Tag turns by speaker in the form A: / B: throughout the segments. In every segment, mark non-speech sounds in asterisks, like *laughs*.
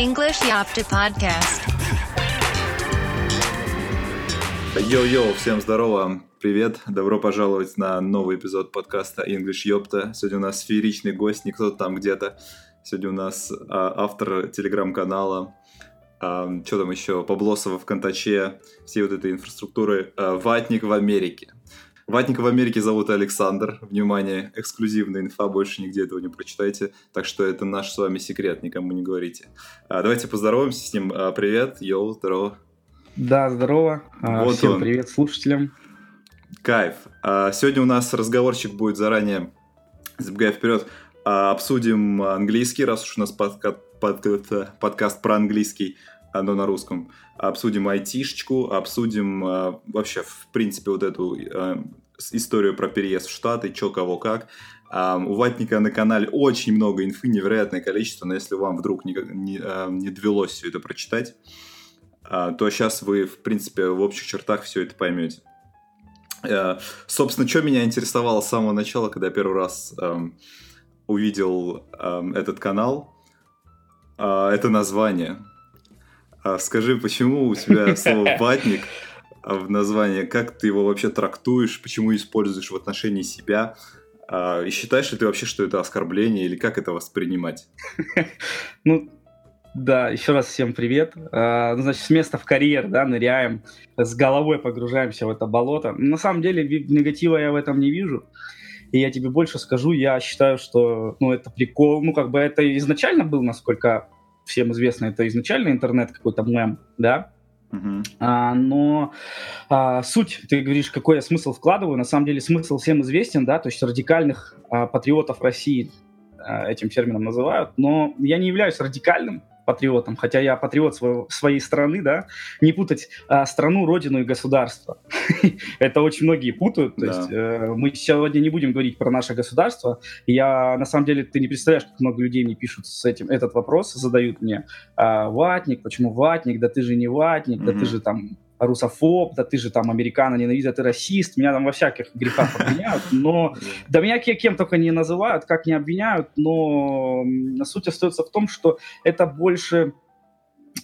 A: English Ёпта Podcast.
B: Йоу-йоу, всем здорово, привет, добро пожаловать на новый эпизод подкаста English Ёпта. Сегодня у нас фееричный гость, не кто-то там где-то. Сегодня у нас а, автор телеграм-канала, а, что там еще, паблосов в Контаче, всей вот этой инфраструктуры, а, Ватник в Америке. Ватника в Америке зовут Александр. Внимание, эксклюзивная инфа, больше нигде этого не прочитайте. Так что это наш с вами секрет, никому не говорите. А, давайте поздороваемся с ним. А, привет, йоу, здорово.
C: Да, здорово. А,
B: Вот
C: Всем
B: он.
C: привет слушателям.
B: Кайф. А, сегодня у нас разговорчик будет заранее, забегая вперед, а, обсудим английский, раз уж у нас подка- под- это, подкаст про английский, а, но на русском. Обсудим айтишечку, обсудим а, вообще, в принципе, вот эту с- историю про переезд в Штаты, чё, кого, как. А, у Ватника на канале очень много инфы, невероятное количество, но если вам вдруг не, не, не довелось все это прочитать, а, то сейчас вы, в принципе, в общих чертах все это поймете. Э, Собственно, что меня интересовало с самого начала, когда я первый раз эм, увидел эм, этот канал, а, это название. А Скажи, почему у тебя слово «ватник» *laughs* в названии? Как ты его вообще трактуешь? Почему используешь в отношении себя? А, И считаешь ли ты вообще, что это оскорбление? Или как это воспринимать? *laughs*
C: Ну, да, еще раз всем привет. А, ну, значит, с места в карьер, да, ныряем, с головой погружаемся в это болото. На самом деле, негатива я в этом не вижу. И я тебе больше скажу, я считаю, что, ну, это прикол. Ну, как бы это изначально был, насколько всем известно, это изначально интернет какой-то мем, да,
B: Мгм.
C: А, но а, суть, ты говоришь, какой я смысл вкладываю, на самом деле смысл всем известен, да, то есть радикальных а, патриотов России а, этим термином называют, но я не являюсь радикальным патриотом, хотя я патриот своего- своей страны, да, не путать а, страну, родину и государство. *laughs* Это очень многие путают, то
B: Да.
C: есть э, мы сегодня не будем говорить про наше государство, я, на самом деле, ты не представляешь, как много людей мне пишут с этим, этот вопрос, задают мне, а, ватник, почему ватник, да ты же не ватник, да ты же там русофоб, да ты же там американо ненавидит, ты расист, меня там во всяких грехах обвиняют, но да меня ке- кем только не называют, как не обвиняют, но суть остается в том, что это больше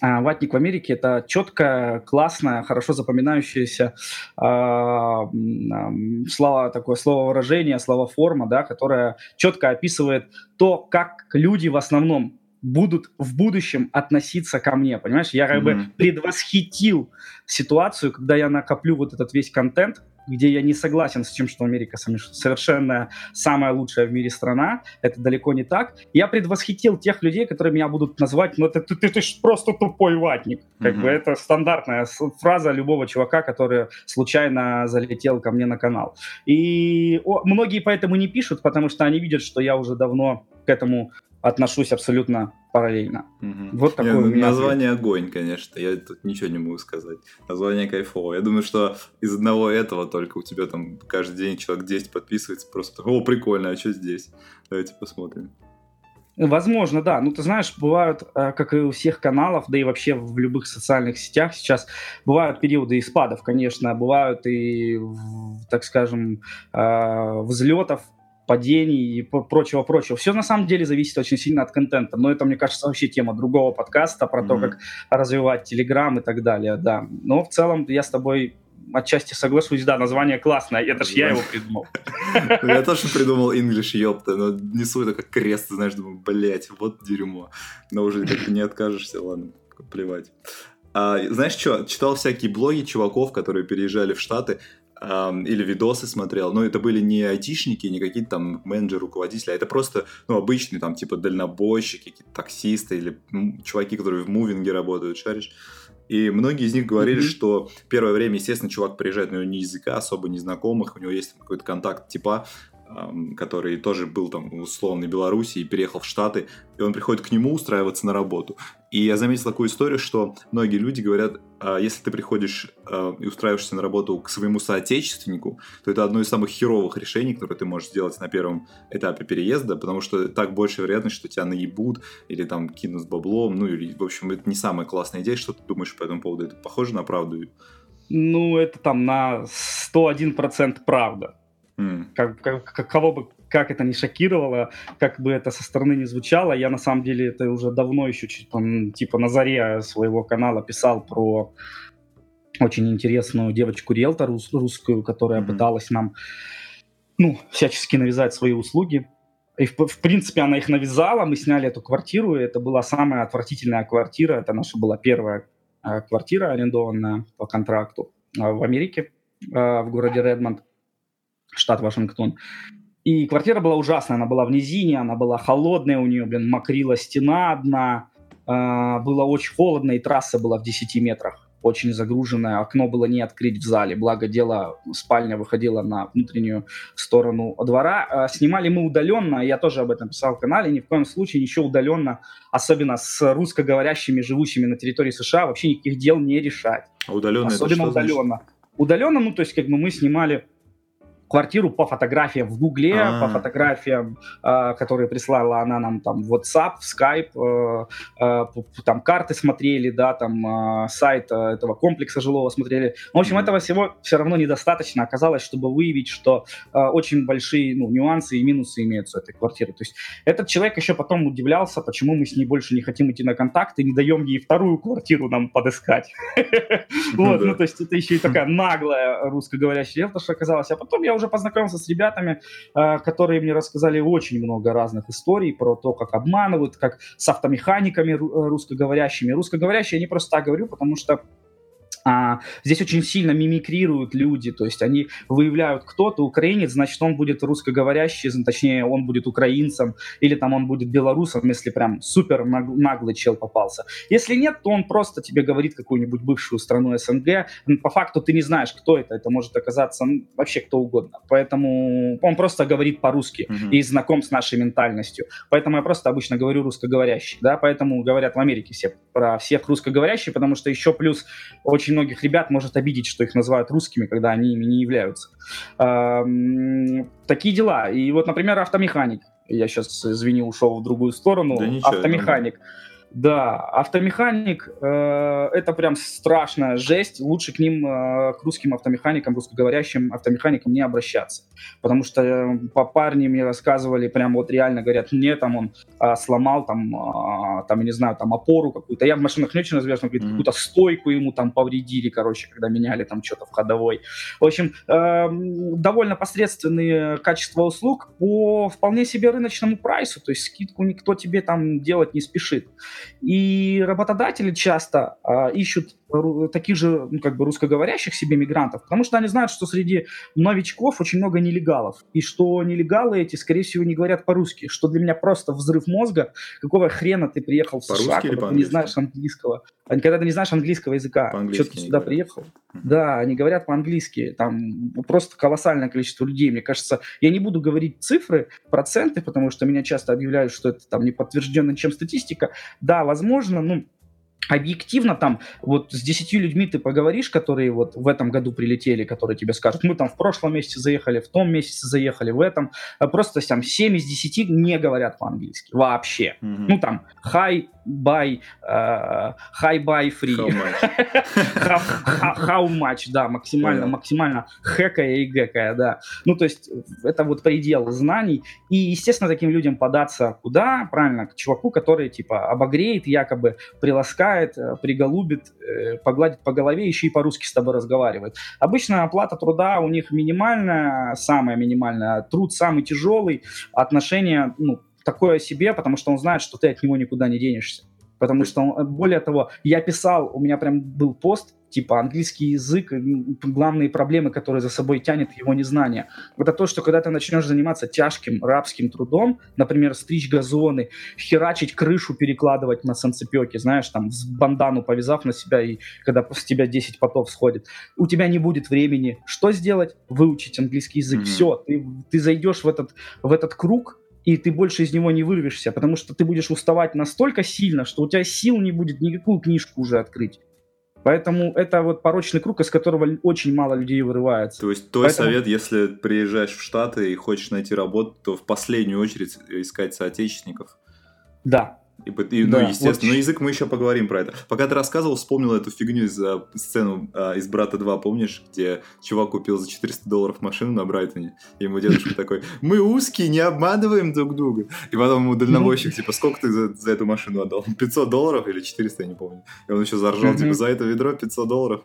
C: а, ватник в Америке это четкое, классное, хорошо запоминающееся а, м, ам, слово, такое слово-выражение, слово-форма, да, которое четко описывает то, как люди в основном будут в будущем относиться ко мне, понимаешь? Я как бы
B: Мгм.
C: предвосхитил ситуацию, когда я накоплю вот этот весь контент, где я не согласен с тем, что Америка совершенно самая лучшая в мире страна. Это далеко не так. Я предвосхитил тех людей, которые меня будут называть, ну ты, ты, ты, ты ж просто тупой ватник. Как
B: Мгм.
C: бы это стандартная фраза любого чувака, который случайно залетел ко мне на канал. И о, многие поэтому не пишут, потому что они видят, что я уже давно к этому отношусь абсолютно параллельно.
B: Мгм.
C: Вот
B: Не,
C: такой у меня
B: название огонь, конечно. Я тут ничего не могу сказать. Название кайфовое. Я думаю, что из одного этого только у тебя там каждый день человек 10 подписывается. Просто о, прикольно, а что здесь? Давайте посмотрим.
C: Возможно, да. Ну, ты знаешь, бывают, э, как и у всех каналов, да и вообще в любых социальных сетях сейчас, бывают периоды и спадов, конечно, бывают и, так скажем, э, взлетов, падений и прочего-прочего. Все на самом деле зависит очень сильно от контента. Но это, мне кажется, вообще тема другого подкаста про то,
B: Мгм.
C: как развивать Телеграм и так далее, да. Но в целом я с тобой отчасти соглашусь, да, название классное, это ж я его придумал.
B: Ну, Я тоже придумал English, ёпта, но несу это как крест, знаешь, думаю, блять, вот дерьмо. Но уже как бы не откажешься, ладно, плевать. А, знаешь что, читал всякие блоги чуваков, которые переезжали в Штаты, или видосы смотрел, но это были не айтишники, не какие-то там менеджеры, руководители, а это просто, ну, обычные там, типа, дальнобойщики, какие-то таксисты или чуваки, которые в мувинге работают, шаришь. И многие из них говорили,
C: Мгм.
B: что первое время, естественно, чувак приезжает, но у него ни языка особо не знакомых, у него есть какой-то контакт типа, который тоже был там в условной Беларуси и переехал в Штаты, и он приходит к нему устраиваться на работу. И я заметил такую историю, что многие люди говорят, а, если ты приходишь а, и устраиваешься на работу к своему соотечественнику, то это одно из самых херовых решений, которые ты можешь сделать на первом этапе переезда, потому что так больше вероятность, что тебя наебут или там кинут с баблом, ну или, в общем, это не самая классная идея. Что ты думаешь по этому поводу? Это похоже на правду?
C: Ну, это там на 101% правда. Как, как- как- кого бы как это не шокировало, как бы это со стороны не звучало. Я на самом деле это уже давно еще типа на заре своего канала писал про очень интересную девочку-риэлтор русскую, которая mm-hmm. пыталась нам ну, всячески навязать свои услуги. И, в, в принципе, она их навязала, мы сняли эту квартиру, и это была самая отвратительная квартира, это наша была первая э, квартира, арендованная по контракту э, в Америке, э, в городе Редмонд, штат Вашингтон. И квартира была ужасная, она была в низине, она была холодная, у нее, блин, мокрила стена одна, э, было очень холодно, и трасса была в 10 метрах очень загруженное, окно было не открыть в зале, благо дело, спальня выходила на внутреннюю сторону двора. А, снимали мы удаленно, я тоже об этом писал в канале, ни в коем случае ничего удаленно, особенно с русскоговорящими, живущими на территории США, вообще никаких дел не решать.
B: А удаленно
C: Особенно
B: это
C: что удаленно. Значит? Удаленно, ну, то есть, как бы мы снимали квартиру по фотографиям в Гугле, А-а-а. по фотографиям, э, которые прислала она нам там в WhatsApp, в Skype, э, э, там карты смотрели, да, там э, сайт э, этого комплекса жилого смотрели. В общем, mm-hmm. этого всего все равно недостаточно оказалось, чтобы выявить, что э, очень большие ну, нюансы и минусы имеются у этой квартиры. То есть этот человек еще потом удивлялся, почему мы с ней больше не хотим идти на контакт и не даем ей вторую квартиру нам подыскать. *laughs* Вот, ну то есть это еще и такая наглая русскоговорящая риэлторша оказалась. А потом я уже познакомился с ребятами, э, которые мне рассказали очень много разных историй про то, как обманывают, как с автомеханиками э, русскоговорящими. Русскоговорящие я не просто так говорю, потому что а, здесь очень сильно мимикрируют люди, то есть они выявляют, кто то украинец, значит, он будет русскоговорящий, точнее, он будет украинцем, или там он будет белорусом, если прям супер наглый чел попался. Если нет, то он просто тебе говорит какую-нибудь бывшую страну СНГ. По факту ты не знаешь, кто это, это может оказаться вообще кто угодно. Поэтому он просто говорит по-русски mm-hmm. и знаком с нашей ментальностью. Поэтому я просто обычно говорю русскоговорящий, да, поэтому говорят в Америке все про всех русскоговорящих, потому что еще плюс очень многих ребят может обидеть, что их называют русскими, когда они ими не являются. Такие дела. И вот, например, автомеханик. Я сейчас, извини, ушел в другую сторону. Да ничего, автомеханик. Нормально да, автомеханик э, это прям страшная жесть. Лучше к ним, э, к русским автомеханикам, русскоговорящим автомеханикам не обращаться. Потому что э, по парни мне рассказывали, прям вот реально говорят, мне там он э, сломал там, э, там, я не знаю, там опору какую-то. Я в машинах не очень разбираюсь, но говорит, mm-hmm. какую-то стойку ему там повредили, короче, когда меняли там что-то в ходовой. В общем, э, довольно посредственные качества услуг по вполне себе рыночному прайсу. То есть скидку никто тебе там делать не спешит. И работодатели часто а, ищут таких же, ну, как бы русскоговорящих себе мигрантов, потому что они знают, что среди новичков очень много нелегалов, и что нелегалы эти, скорее всего, не говорят по-русски, что для меня просто взрыв мозга, какого хрена ты приехал в США, когда ты не знаешь английского, когда ты не знаешь английского языка, что ты сюда говорят. приехал. Да, они говорят по-английски, там просто колоссальное количество людей, мне кажется, я не буду говорить цифры, проценты, потому что меня часто объявляют, что это там не подтверждено чем статистика, да, возможно, ну, объективно там вот с десятью людьми ты поговоришь, которые вот в этом году прилетели, которые тебе скажут, мы там в прошлом месяце заехали, в том месяце заехали, в этом. А просто там 7 из 10 не говорят по-английски вообще. Mm-hmm. Ну там hi, bye, uh, hi, bye, free. How much? *laughs* how, much, да, максимально, yeah. максимально хэкая и гэкая, да. Ну то есть это вот предел знаний. И, естественно, таким людям податься куда? Правильно, к чуваку, который типа обогреет, якобы приласкает обыграет, э, приголубит, э, погладит по голове, еще и по-русски с тобой разговаривает. Обычно оплата труда у них минимальная, самая минимальная, труд самый тяжелый, отношение, ну, такое себе, потому что он знает, что ты от него никуда не денешься. Потому что, он, более того, я писал, у меня прям был пост, типа английский язык, главные проблемы, которые за собой тянет его незнание. Это то, что когда ты начнешь заниматься тяжким рабским трудом, например, стричь газоны, херачить крышу, перекладывать на санцепёке, знаешь, там, с бандану повязав на себя, и когда с тебя 10 потов сходит, у тебя не будет времени. Что сделать? Выучить английский язык. Mm-hmm. Все, ты, ты зайдешь в этот, в этот круг, и ты больше из него не вырвешься, потому что ты будешь уставать настолько сильно, что у тебя сил не будет никакую книжку уже открыть. Поэтому это вот порочный круг, из которого очень мало людей вырывается.
B: То есть твой Поэтому... совет, если приезжаешь в Штаты и хочешь найти работу, то в последнюю очередь искать соотечественников?
C: Да.
B: И, и,
C: Да,
B: ну, естественно,
C: вот.
B: но язык мы еще поговорим про это. Пока ты рассказывал, вспомнил эту фигню из э, сцену э, из «Брата 2», помнишь, где чувак купил за 400 долларов машину на Брайтоне, и ему дедушка такой, мы узкие, не обманываем друг друга. И потом ему дальнобойщик, типа, сколько ты за, за эту машину отдал? 500 долларов или 400, я не помню. И он еще заржал, типа, за это ведро 500 долларов.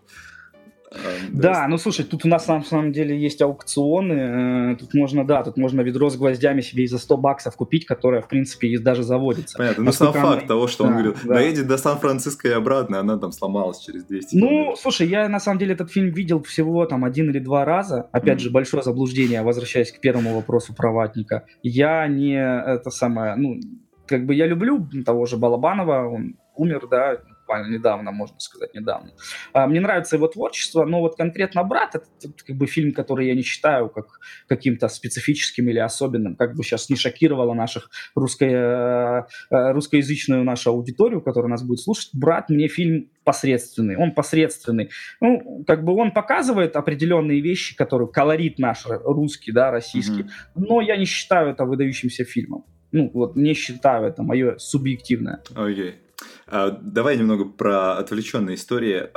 B: А,
C: Да, ну слушай, тут у нас на самом деле есть аукционы. э, Тут можно, да, тут можно ведро с гвоздями себе и за 100 баксов купить, которое, в принципе, и даже заводится.
B: Понятно, ну сам факт того, что он говорил, доедет до Сан-Франциско и обратно, она там сломалась через 200
C: Ну, слушай, я на самом деле этот фильм видел всего там один или два раза. Опять же, большое заблуждение, возвращаясь к первому вопросу про ватника. Я не это самое, ну, как бы я люблю того же Балабанова, он умер, да, буквально недавно, можно сказать, недавно. А, мне нравится его творчество, но вот конкретно «Брат» — это, как бы фильм, который я не считаю как каким-то специфическим или особенным, как бы сейчас не шокировало наших русско, э, э, русскоязычную нашу аудиторию, которая нас будет слушать. «Брат» мне фильм посредственный, он посредственный. Ну, как бы он показывает определенные вещи, которые колорит наш русский, да, российский,
B: Мгм.
C: но я не считаю это выдающимся фильмом. Ну, вот не считаю это мое субъективное.
B: Окей. А, давай немного про отвлеченные истории.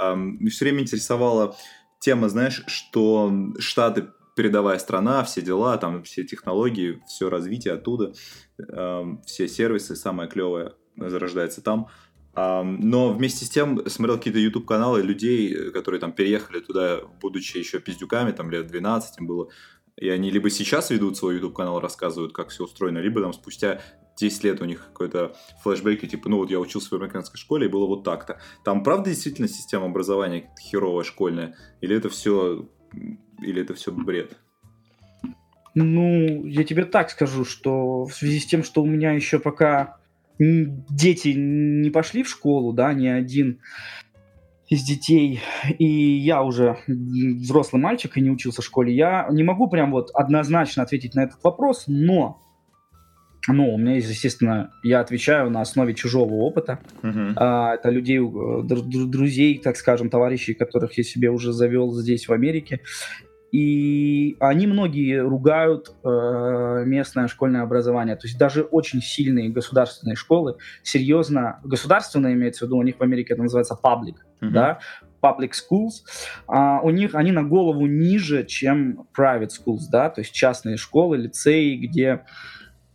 B: все время интересовала тема, знаешь, что Штаты передовая страна, все дела, там все технологии, все развитие оттуда, все сервисы, самое клевое зарождается там. Ам, но вместе с тем смотрел какие-то YouTube-каналы людей, э, которые там переехали туда, будучи еще пиздюками, там лет 12 им было, и они либо сейчас ведут свой YouTube-канал, рассказывают, как все устроено, либо там спустя 10 лет у них какой-то флешбеки, типа, ну вот я учился в американской школе, и было вот так-то. Там правда действительно система образования херовая школьная? Или это все, или это все бред?
C: Ну, я тебе так скажу, что в связи с тем, что у меня еще пока дети не пошли в школу, да, ни один из детей, и я уже взрослый мальчик и не учился в школе, я не могу прям вот однозначно ответить на этот вопрос, но, но у меня есть, естественно, я отвечаю на основе чужого опыта,
B: Мгм.
C: а, это людей, э, дру- дру- друзей, так скажем, товарищей, которых я себе уже завел здесь, в Америке. И они многие ругают э, местное школьное образование. То есть даже очень сильные государственные школы, серьезно, государственные имеется в виду, у них в Америке это называется public,
B: Мгм.
C: да, public schools, а, у них они на голову ниже, чем private schools, да, то есть частные школы, лицеи, где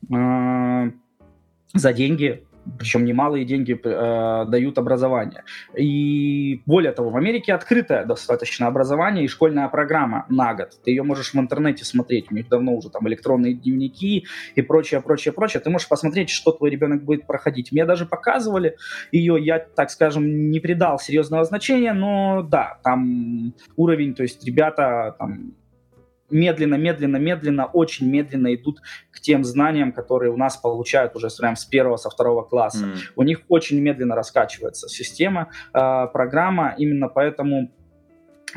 C: за деньги, причем немалые деньги э, дают образование. И более того, в Америке открытое достаточно образование и школьная программа на год. Ты ее можешь в интернете смотреть. У них давно уже там электронные дневники и прочее, прочее, прочее. Ты можешь посмотреть, что твой ребенок будет проходить. Мне даже показывали ее, я, так скажем, не придал серьезного значения, но да, там уровень, то есть ребята там медленно, медленно, медленно, очень медленно идут к тем знаниям, которые у нас получают уже прям с первого, со второго класса.
B: М.
C: У них очень медленно раскачивается система, э, программа, именно поэтому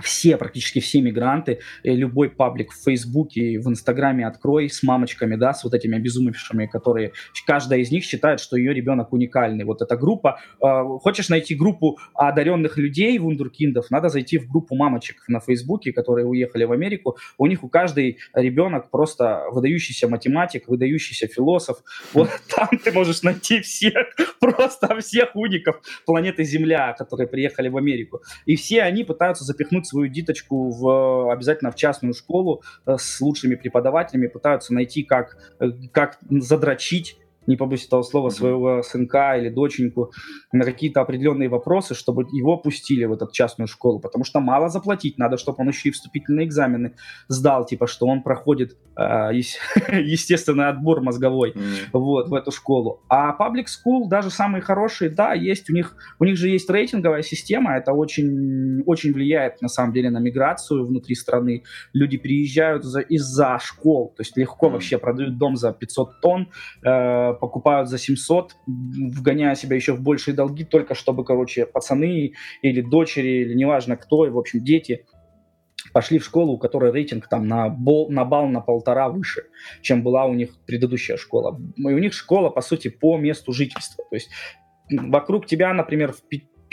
C: все, практически все мигранты, э, любой паблик в Фейсбуке в Инстаграме открой с мамочками, да, с вот этими обезумевшими, которые, каждая из них считает, что ее ребенок уникальный. Вот эта группа, э, хочешь найти группу одаренных людей, вундеркиндов, надо зайти в группу мамочек на Фейсбуке, которые уехали в Америку. У них у каждой ребенок просто выдающийся математик, выдающийся философ. Вот там ты можешь найти всех, *laughs* просто всех уников планеты Земля, которые приехали в Америку. И все они пытаются запихнуть свою диточку в, обязательно в частную школу э, с лучшими преподавателями, пытаются найти, как, э, как задрочить не побоюсь этого слова, своего сынка или доченьку на какие-то определенные вопросы, чтобы его пустили в эту частную школу, потому что мало заплатить, надо, чтобы он еще и вступительные экзамены сдал, типа, что он проходит э, ес- *laughs* естественный отбор мозговой
B: М.
C: вот, в эту школу. А public school, даже самые хорошие, да, есть у них, у них же есть рейтинговая система, это очень, очень влияет, на самом деле, на миграцию внутри страны. Люди приезжают за- из-за школ, то есть легко
B: Мгм.
C: вообще продают дом за 500 тонн, э, покупают за 700, м, вгоняя себя еще в большие долги, только чтобы, короче, пацаны или дочери, или неважно кто, и, в общем, дети пошли в школу, у которой рейтинг там на, бол, на балл на полтора выше, чем была у них предыдущая школа. И у них школа, по сути, по месту жительства. То есть вокруг тебя, например, в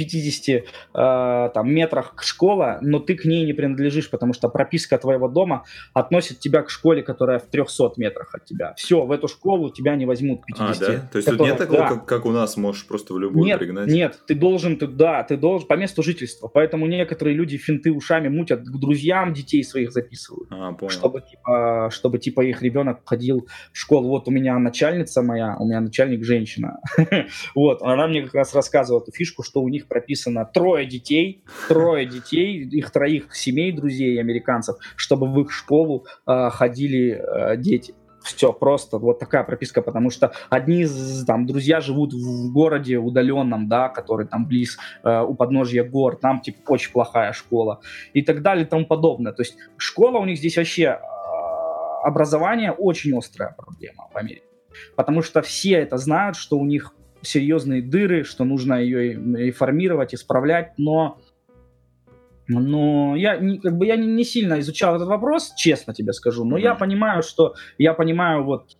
C: 50 э, там, метрах школа, но ты к ней не принадлежишь, потому что прописка твоего дома относит тебя к школе, которая в 300 метрах от тебя. Все, в эту школу тебя не возьмут 50.
B: А, да? То есть
C: которая,
B: тут нет такого,
C: да.
B: как, как у нас, можешь просто в любую
C: нет,
B: пригнать?
C: Нет, ты должен, ты, да, ты должен по месту жительства. Поэтому некоторые люди финты ушами мутят, к друзьям детей своих записывают.
B: А, понял.
C: Чтобы типа, чтобы типа их ребенок ходил в школу. Вот у меня начальница моя, у меня начальник женщина. *laughs* вот, она мне как раз рассказывала эту фишку, что у них прописано трое детей, трое детей, их троих семей, друзей американцев, чтобы в их школу э, ходили э, дети. Все просто, вот такая прописка, потому что одни там друзья живут в городе удаленном, да, который там близ э, у подножья гор, там типа очень плохая школа и так далее и тому подобное. То есть школа у них здесь вообще э, образование очень острая проблема в Америке, потому что все это знают, что у них серьезные дыры, что нужно ее реформировать, исправлять, но но я не, как бы я не, не сильно изучал этот вопрос, честно тебе скажу, но mm-hmm. я понимаю, что я понимаю вот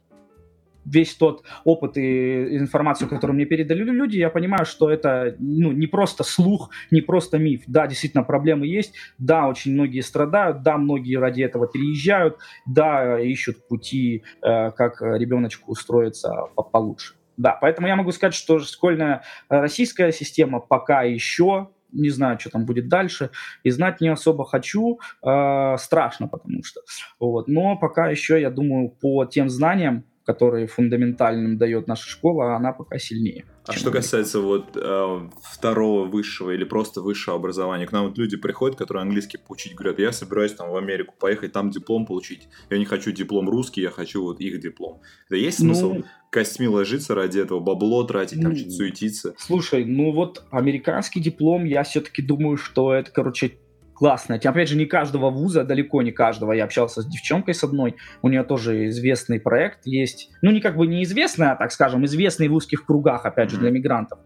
C: весь тот опыт и информацию, которую мне передали люди, я понимаю, что это ну, не просто слух, не просто миф. Да, действительно, проблемы есть, да, очень многие страдают, да, многие ради этого переезжают, да, ищут пути, э, как ребеночку устроиться получше. Да, поэтому я могу сказать, что школьная российская система пока еще не знаю, что там будет дальше, и знать не особо хочу, э, страшно, потому что, вот, но пока еще, я думаю, по тем знаниям, которые фундаментальным дает наша школа, она пока сильнее.
B: А что касается вот э, второго высшего или просто высшего образования, к нам вот люди приходят, которые английский поучить, говорят, я собираюсь там в Америку поехать, там диплом получить. Я не хочу диплом русский, я хочу вот их диплом. Это есть смысл ну, костьми ложиться ради этого, бабло тратить, там ну, что-то суетиться?
C: Слушай, ну вот американский диплом, я все-таки думаю, что это, короче, классная. Опять же, не каждого вуза, далеко не каждого. Я общался с девчонкой с одной, у нее тоже известный проект есть. Ну, не как бы неизвестный, а, так скажем, известный в узких кругах, опять же, для мигрантов.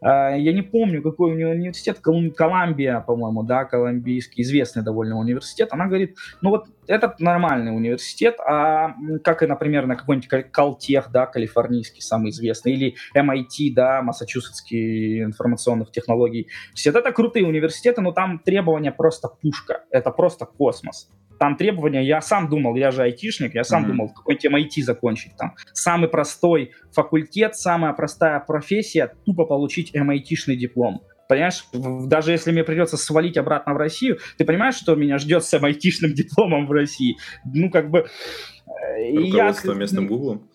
C: А, я не помню, какой у нее университет, Колумбия, по-моему, да, колумбийский, известный довольно университет. Она говорит, ну вот этот нормальный университет, а как и, например, на какой-нибудь Калтех, да, калифорнийский, самый известный, или MIT, да, Массачусетский информационных технологий. Все это крутые университеты, но там требования просто пушка, это просто космос там требования, я сам думал, я же айтишник, я сам mm-hmm. думал, какой тем IT закончить там. Самый простой факультет, самая простая профессия, тупо получить MIT-шный диплом. Понимаешь, даже если мне придется свалить обратно в Россию, ты понимаешь, что меня ждет с MIT-шным *laughs* дипломом в России? Ну, как бы...
B: Э, Руководство я... местным гуглом?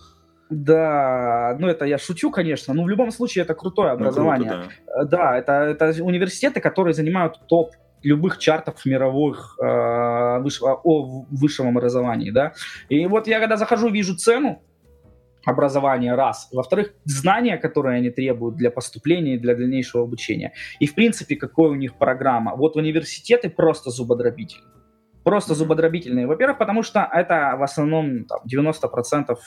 C: Да, ну это я шучу, конечно, но в любом случае это крутое образование. Ну, круто, да. Э, да, это, это университеты, которые занимают топ любых чартов мировых э, высшего, о высшем образовании, да. И вот я когда захожу, вижу цену образования, раз. Во-вторых, знания, которые они требуют для поступления и для дальнейшего обучения. И, в принципе, какая у них программа. Вот университеты просто зубодробительные. Просто зубодробительные. Во-первых, потому что это в основном там, 90%,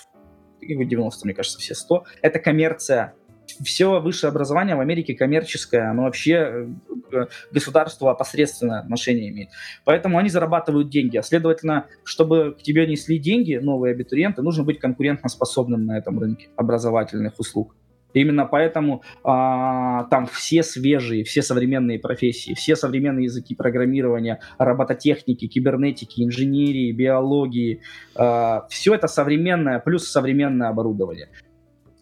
C: 90, мне кажется, все 100, это коммерция все высшее образование в Америке коммерческое, оно вообще э, государство опосредственное отношение имеет. Поэтому они зарабатывают деньги. А следовательно, чтобы к тебе несли деньги новые абитуриенты, нужно быть конкурентоспособным на этом рынке образовательных услуг. Именно поэтому а, там все свежие, все современные профессии, все современные языки программирования, робототехники, кибернетики, инженерии, биологии, а, все это современное, плюс современное оборудование.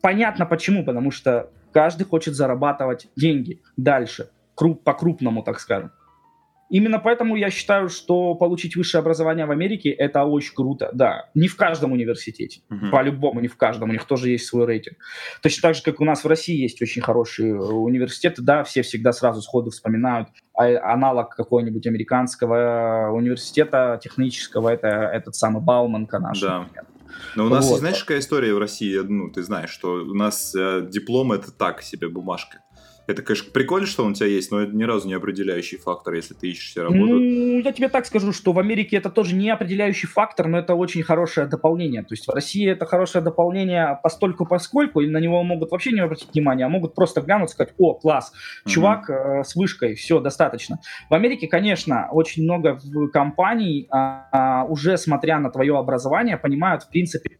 C: Понятно почему, потому что каждый хочет зарабатывать деньги дальше, круп, по-крупному, так скажем. Именно поэтому я считаю, что получить высшее образование в Америке это очень круто. Да, не в каждом университете, uh-huh. по-любому не в каждом, у них тоже есть свой рейтинг. Точно так же, как у нас в России есть очень хорошие университеты, да, все всегда сразу сходу вспоминают а, аналог какого-нибудь американского университета технического, это этот самый Бауманка наш. Да. Например.
B: Но у нас, вот. знаешь, какая история в России? Ну, ты знаешь, что у нас э, диплом это так себе бумажка. Это, конечно, прикольно, что он у тебя есть, но это ни разу не определяющий фактор, если ты ищешь себе работу.
C: Ну, я тебе так скажу, что в Америке это тоже не определяющий фактор, но это очень хорошее дополнение. То есть в России это хорошее дополнение постольку поскольку, и на него могут вообще не обратить внимания, а могут просто глянуть и сказать, о, класс, чувак mm-hmm. э, с вышкой, все, достаточно. В Америке, конечно, очень много компаний, а, а, уже смотря на твое образование, понимают, в принципе,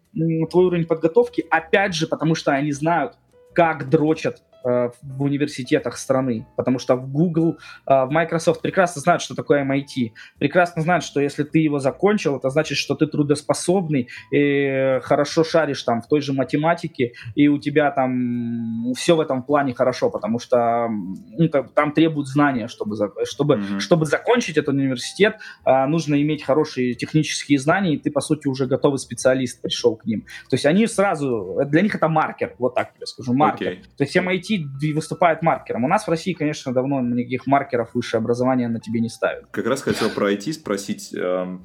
C: твой уровень подготовки, опять же, потому что они знают, как дрочат Э, в университетах страны, потому что в Google, э, в Microsoft прекрасно знают, что такое MIT, прекрасно знают, что если ты его закончил, это значит, что ты трудоспособный и хорошо шаришь там в той же математике, и у тебя там все в этом плане хорошо, потому что ну, там требуют знания, чтобы, чтобы, mm-hmm. чтобы закончить этот университет, э, нужно иметь хорошие технические знания, и ты, по сути, уже готовый специалист пришел к ним. То есть они сразу, для них это маркер, вот так я скажу, маркер. Okay. То есть MIT выступает маркером. У нас в России, конечно, давно никаких маркеров высшее образование на тебе не ставят.
B: Как раз хотел про IT спросить. Эм,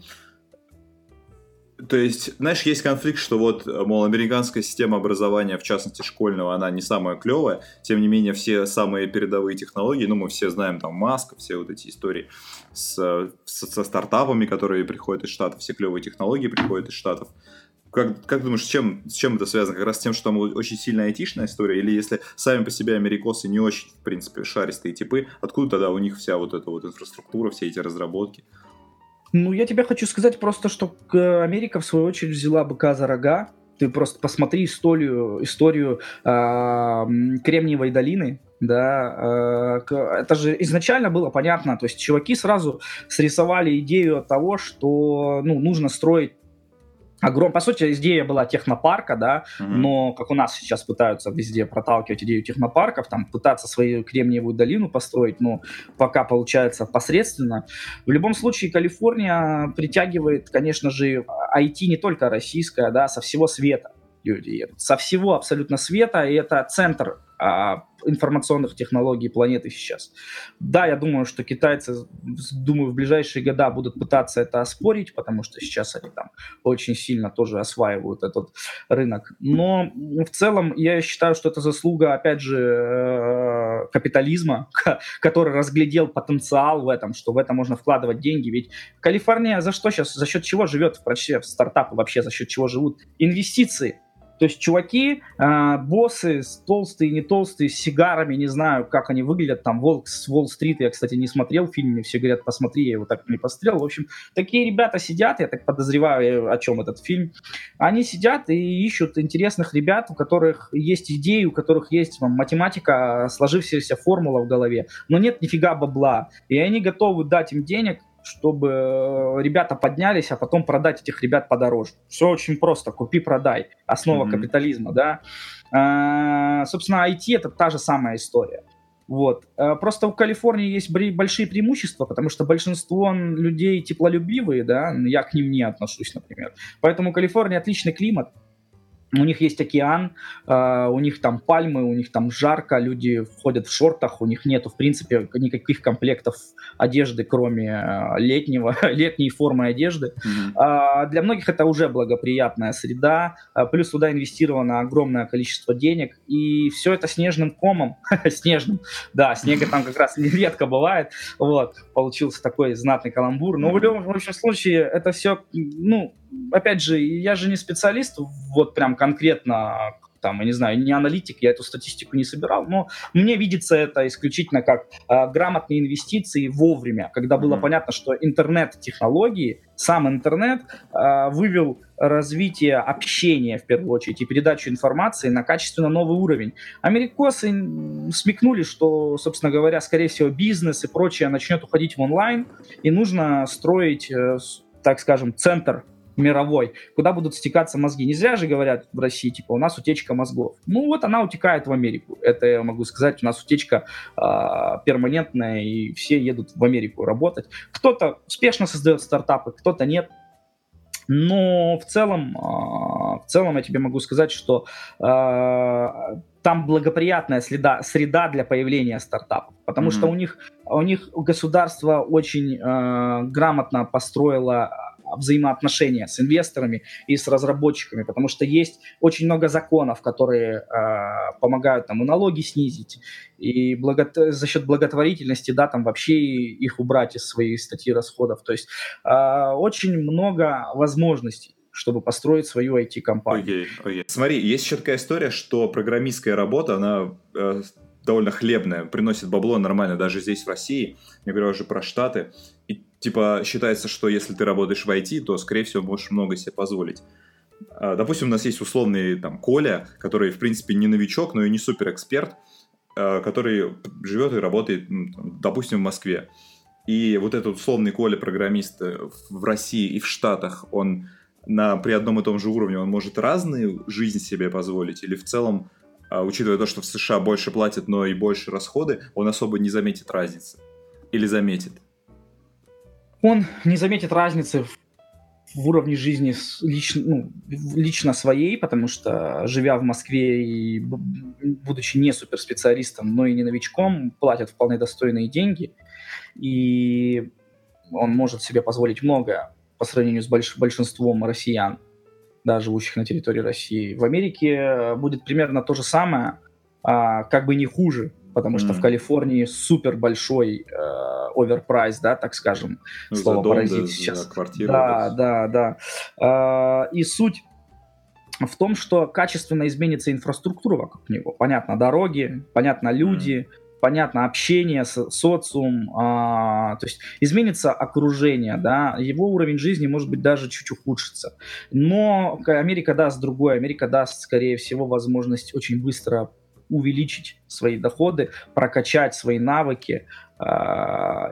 B: то есть, знаешь, есть конфликт, что вот, мол, американская система образования, в частности школьного, она не самая клевая, тем не менее все самые передовые технологии, ну, мы все знаем там Маск, все вот эти истории с, с, со стартапами, которые приходят из Штатов, все клевые технологии приходят из Штатов. Как, как думаешь, с чем, с чем это связано? Как раз с тем, что там очень сильно айтишная история? Или если сами по себе америкосы не очень, в принципе, шаристые типы, откуда тогда у них вся вот эта вот инфраструктура, все эти разработки?
C: Ну, я тебе хочу сказать просто, что Америка, в свою очередь, взяла быка за рога. Ты просто посмотри историю, историю э, Кремниевой долины, да, э, это же изначально было понятно, то есть чуваки сразу срисовали идею того, что, ну, нужно строить огром... По сути, идея была технопарка, да, mm-hmm. но как у нас сейчас пытаются везде проталкивать идею технопарков, там пытаться свою Кремниевую долину построить, но пока получается посредственно. В любом случае, Калифорния притягивает, конечно же, IT не только российское, да, со всего света люди едут. Со всего абсолютно света, и это центр информационных технологий планеты сейчас. Да, я думаю, что китайцы, думаю, в ближайшие года будут пытаться это оспорить, потому что сейчас они там очень сильно тоже осваивают этот рынок. Но в целом я считаю, что это заслуга, опять же, э, капитализма, *laughs* который разглядел потенциал в этом, что в это можно вкладывать деньги. Ведь Калифорния за что сейчас, за счет чего живет в стартапы, вообще за счет чего живут? Инвестиции то есть чуваки, э, боссы, толстые, не толстые, с сигарами, не знаю, как они выглядят, там, Волк с Уолл-стрит, я, кстати, не смотрел фильм, мне все говорят, посмотри, я его так не посмотрел. В общем, такие ребята сидят, я так подозреваю, о чем этот фильм. Они сидят и ищут интересных ребят, у которых есть идеи, у которых есть там, математика, сложившаяся формула в голове, но нет нифига бабла. И они готовы дать им денег, чтобы э, ребята поднялись, а потом продать этих ребят подороже. Все очень просто, купи-продай, основа mm-hmm. капитализма, да. А, собственно, IT это та же самая история. Вот. А, просто у Калифорнии есть большие преимущества, потому что большинство людей теплолюбивые, да, я к ним не отношусь, например. Поэтому у Калифорнии отличный климат, у них есть океан, э, у них там пальмы, у них там жарко, люди ходят в шортах, у них нету, в принципе, никаких комплектов одежды, кроме э, летнего, *laughs* летней формы одежды. Mm-hmm. Э, для многих это уже благоприятная среда, плюс туда инвестировано огромное количество денег, и все это снежным комом, *laughs* снежным, да, снега там как раз *laughs* редко бывает, вот, получился такой знатный каламбур, но mm-hmm. в любом в общем случае это все, ну, опять же, я же не специалист, вот прям конкретно там, я не знаю, не аналитик, я эту статистику не собирал, но мне видится это исключительно как э, грамотные инвестиции вовремя, когда было mm-hmm. понятно, что интернет-технологии, сам интернет э, вывел развитие общения, в первую очередь, и передачу информации на качественно новый уровень. Америкосы смекнули, что, собственно говоря, скорее всего, бизнес и прочее начнет уходить в онлайн, и нужно строить, э, так скажем, центр мировой, куда будут стекаться мозги. Не зря же говорят в России, типа, у нас утечка мозгов. Ну вот она утекает в Америку. Это я могу сказать, у нас утечка э, перманентная, и все едут в Америку работать. Кто-то успешно создает стартапы, кто-то нет. Но в целом, э, в целом я тебе могу сказать, что э, там благоприятная среда, среда для появления стартапов, потому mm-hmm. что у них, у них государство очень грамотно построило взаимоотношения с инвесторами и с разработчиками, потому что есть очень много законов, которые э, помогают там и налоги снизить, и благо... за счет благотворительности, да, там вообще их убрать из своей статьи расходов. То есть э, очень много возможностей чтобы построить свою IT-компанию.
B: Okay, okay. Смотри, есть еще такая история, что программистская работа, она э, довольно хлебная, приносит бабло нормально даже здесь, в России. Я говорю уже про Штаты. И типа считается, что если ты работаешь в IT, то, скорее всего, можешь много себе позволить. А, допустим, у нас есть условный там Коля, который, в принципе, не новичок, но и не супер эксперт. э, который живет и работает, допустим, в Москве. И вот этот условный Коля программист э, в России и в Штатах, он на, при одном и том же уровне, он может разную жизнь себе позволить? Или в целом, а, учитывая то, что в США больше платят, но и больше расходы, он особо не заметит разницы? Или заметит?
C: Он не заметит разницы в в уровне жизни лично, ну, лично своей, потому что, живя в Москве и будучи не суперспециалистом, но и не новичком, платят вполне достойные деньги, и он может себе позволить многое по сравнению с больш большинством россиян, да, живущих на территории России. В Америке будет примерно то же самое, а, как бы не хуже, потому mm-hmm. что в Калифорнии супер большой оверпрайс, э, да, так скажем, ну, слово дом, паразит да, сейчас. За квартиру, да, да, да. да. Э, и суть в том, что качественно изменится инфраструктура вокруг него. Понятно, дороги, понятно, люди, mm понятно, общение, с, социум, а, то есть изменится окружение, да, его уровень жизни может быть даже чуть ухудшится. Но Америка даст другое, Америка даст, скорее всего, возможность очень быстро увеличить свои доходы, прокачать свои навыки э,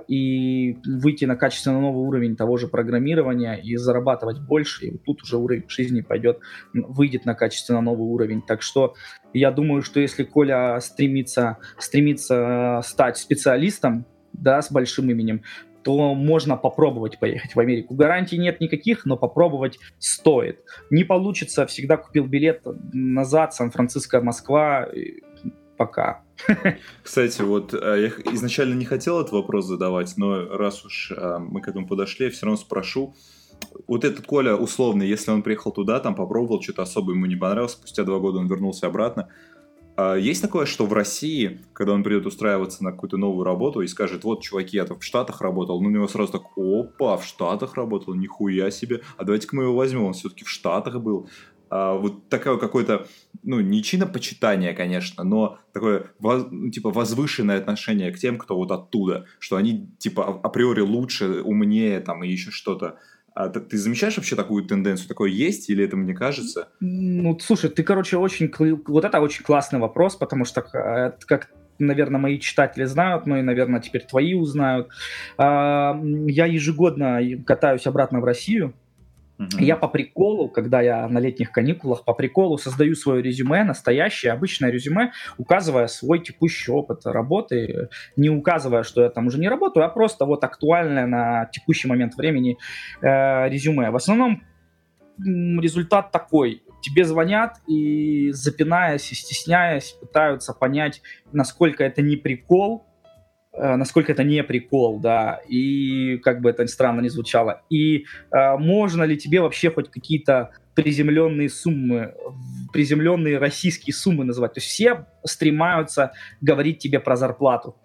C: и выйти на качественно новый уровень того же программирования и зарабатывать больше. И вот тут уже уровень жизни пойдет, выйдет на качественно новый уровень. Так что я думаю, что если Коля стремится, стремится стать специалистом, да, с большим именем, то можно попробовать поехать в Америку. Гарантий нет никаких, но попробовать стоит. Не получится, всегда купил билет назад, Сан-Франциско, Москва, пока.
B: Кстати, вот э, я изначально не хотел этот вопрос задавать, но раз уж э, мы к этому подошли, я все равно спрошу. Вот этот Коля условный, если он приехал туда, там попробовал, что-то особо ему не понравилось, спустя два года он вернулся обратно. А есть такое, что в России, когда он придет устраиваться на какую-то новую работу и скажет, вот, чуваки, я в Штатах работал, ну, у него сразу так, опа, в Штатах работал, нихуя себе, а давайте-ка мы его возьмем, он все-таки в Штатах был а, вот такое какое-то, ну, не чинопочитание, конечно, но такое, ну, типа, возвышенное отношение к тем, кто вот оттуда, что они, типа, априори лучше, умнее, там, и еще что-то. А ты, замечаешь вообще такую тенденцию? Такое есть или это мне кажется?
C: Ну, слушай, ты, короче, очень... Вот это очень классный вопрос, потому что, э, как наверное, мои читатели знают, но и, наверное, теперь твои узнают. А, я ежегодно катаюсь обратно в Россию, Uh-huh. Я по приколу, когда я на летних каникулах, по приколу создаю свое резюме, настоящее, обычное резюме, указывая свой текущий опыт работы, не указывая, что я там уже не работаю, а просто вот актуальное на текущий момент времени э, резюме. В основном результат такой. Тебе звонят и, запинаясь и стесняясь, пытаются понять, насколько это не прикол, насколько это не прикол, да, и как бы это странно не звучало, и э, можно ли тебе вообще хоть какие-то приземленные суммы, приземленные российские суммы называть, то есть все стремаются говорить тебе про зарплату,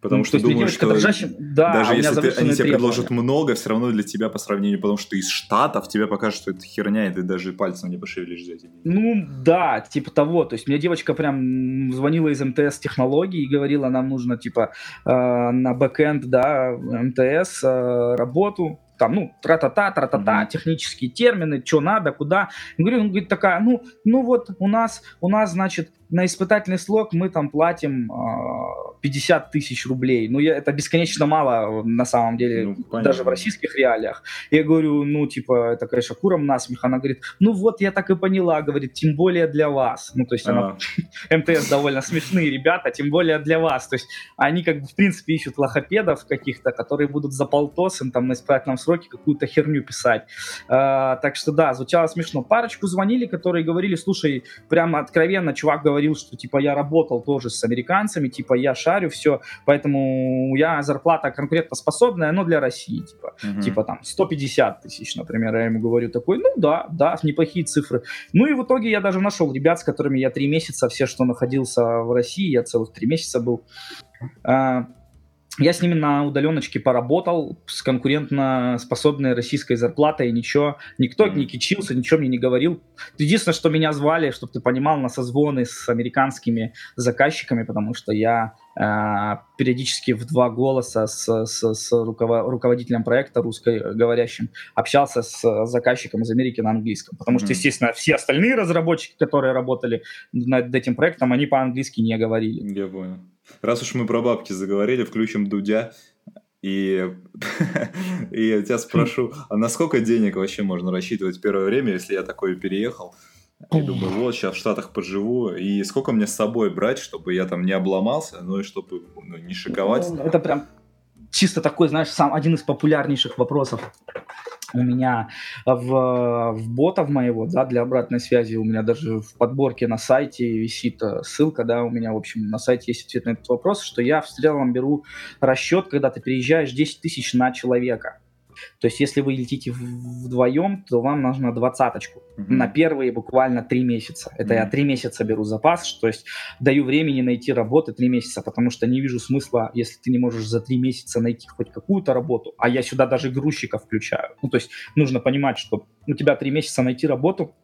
B: Потому ну, что думаю, что дрожащим... да, даже если ты, они тебе предложат много, все равно для тебя по сравнению, потому что ты из Штатов, тебе покажут, что это херня, и ты даже пальцем не пошевелишь за эти деньги.
C: Ну, да, типа того. То есть мне девочка прям звонила из МТС технологий и говорила, нам нужно, типа, э, на бэкэнд, да, МТС э, работу, там, ну, тра-та-та, тра-та-та, mm-hmm. технические термины, что надо, куда. Я говорю, он говорит, такая, ну, ну вот у нас, у нас, значит, на испытательный слог мы там платим э, 50 тысяч рублей. Ну, я, это бесконечно мало на самом деле, ну, даже в российских реалиях. Я говорю, ну, типа, это, конечно, куром насмех. Она говорит, ну вот, я так и поняла, говорит, тем более для вас. Ну, то есть она, *laughs* МТС довольно смешные ребята, тем более для вас. То есть они как бы, в принципе, ищут лохопедов каких-то, которые будут за полтос там на исправительном сроке какую-то херню писать. А, так что да, звучало смешно. Парочку звонили, которые говорили, слушай, прямо откровенно чувак говорил, что типа я работал тоже с американцами, типа я шарю все, поэтому я зарплата конкурентоспособная, но для России, типа, uh-huh. типа там 150 тысяч, например, я ему говорю такой, ну да, да, неплохие цифры. Ну и в итоге я даже нашел ребят, с которыми я три месяца, все, что находился в России, я целых три месяца был, а, я с ними на удаленочке поработал с конкурентно способной российской зарплатой, ничего, никто не кичился, ничего мне не говорил. Единственное, что меня звали, чтобы ты понимал, на созвоны с американскими заказчиками, потому что я э, периодически в два голоса с, с, с руково- руководителем проекта русскоговорящим общался с заказчиком из Америки на английском. Потому что, естественно, все остальные разработчики, которые работали над этим проектом, они по-английски не говорили.
B: Я понял. Раз уж мы про бабки заговорили, включим Дудя. И, *laughs* и я тебя спрошу, а на сколько денег вообще можно рассчитывать в первое время, если я такой переехал? И думаю, вот, сейчас в Штатах поживу, и сколько мне с собой брать, чтобы я там не обломался, ну и чтобы ну, не шиковать.
C: Ну, Это прям чисто такой, знаешь, сам один из популярнейших вопросов у меня в, в бота в моего, да, для обратной связи. У меня даже в подборке на сайте висит э, ссылка, да, у меня, в общем, на сайте есть ответ на этот вопрос, что я в целом беру расчет, когда ты приезжаешь 10 тысяч на человека. То есть, если вы летите вдвоем, то вам нужно двадцаточку
B: Мгм.
C: на первые буквально три месяца. Это я
B: Мгм.
C: три месяца беру запас, то есть даю времени найти работы три месяца, потому что не вижу смысла, если ты не можешь за три месяца найти хоть какую-то работу, а я сюда даже грузчика включаю. Ну, то есть нужно понимать, что у тебя три месяца найти работу,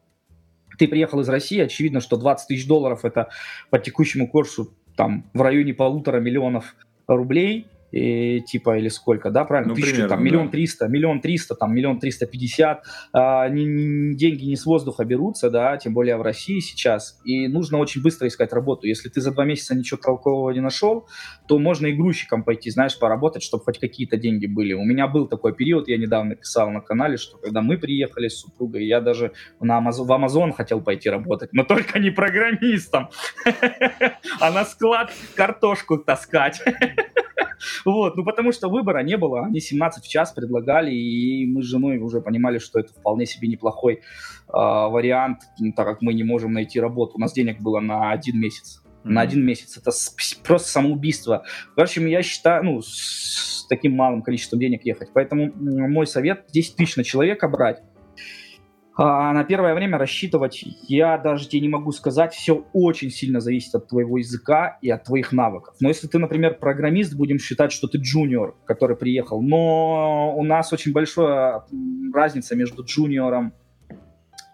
C: ты приехал из России, очевидно, что 20 тысяч долларов это по текущему курсу там в районе полутора миллионов рублей, и, типа, или сколько, да, правильно?
B: Ну,
C: Тысячу,
B: примерно,
C: там, миллион триста, миллион триста, там, миллион триста пятьдесят. А, деньги не с воздуха берутся, да, тем более в России сейчас, и нужно очень быстро искать работу. Если ты за два месяца ничего толкового не нашел, то можно и грузчиком пойти, знаешь, поработать, чтобы хоть какие-то деньги были. У меня был такой период, я недавно писал на канале, что когда мы приехали с супругой, я даже на Амазон, в Амазон хотел пойти работать, но только не программистом, *laughs* а на склад картошку таскать. *laughs* *laughs* Вот, ну потому что выбора не было, они 17 в час предлагали, и мы с женой уже понимали, что это вполне себе неплохой а, вариант, ну, так как мы не можем найти работу. У нас денег было на один месяц. На
B: Мгм.
C: один месяц. Это просто самоубийство. В общем, я считаю, ну, с таким малым количеством денег ехать. Поэтому мой совет 10 тысяч на человека брать. А на первое время рассчитывать, я даже тебе не могу сказать, все очень сильно зависит от твоего языка и от твоих навыков. Но если ты, например, программист, будем считать, что ты джуниор, который приехал, но у нас очень большая разница между джуниором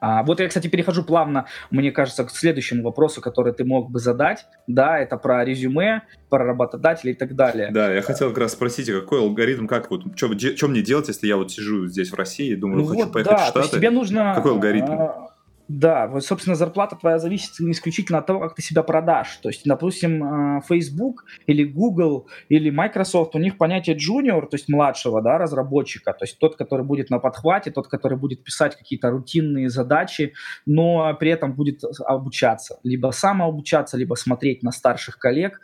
C: а, вот я, кстати, перехожу плавно, мне кажется, к следующему вопросу, который ты мог бы задать. Да, это про резюме, про работодателя и так далее.
B: Да, я хотел как раз спросить, а какой алгоритм, как вот, что мне делать, если я вот сижу здесь в России и думаю,
C: Ну
B: хочу
C: вот,
B: поехать
C: да,
B: в Штаты?
C: тебе нужно...
B: Какой алгоритм?
C: а, Да, вот, собственно, зарплата твоя зависит исключительно от того, как ты себя продашь. То есть, допустим, а, Facebook или Google или Microsoft, у них понятие junior, то есть младшего, да, разработчика, то есть тот, который будет на подхвате, тот, который будет писать какие-то рутинные задачи, но при этом будет обучаться. Либо самообучаться, либо смотреть на старших коллег,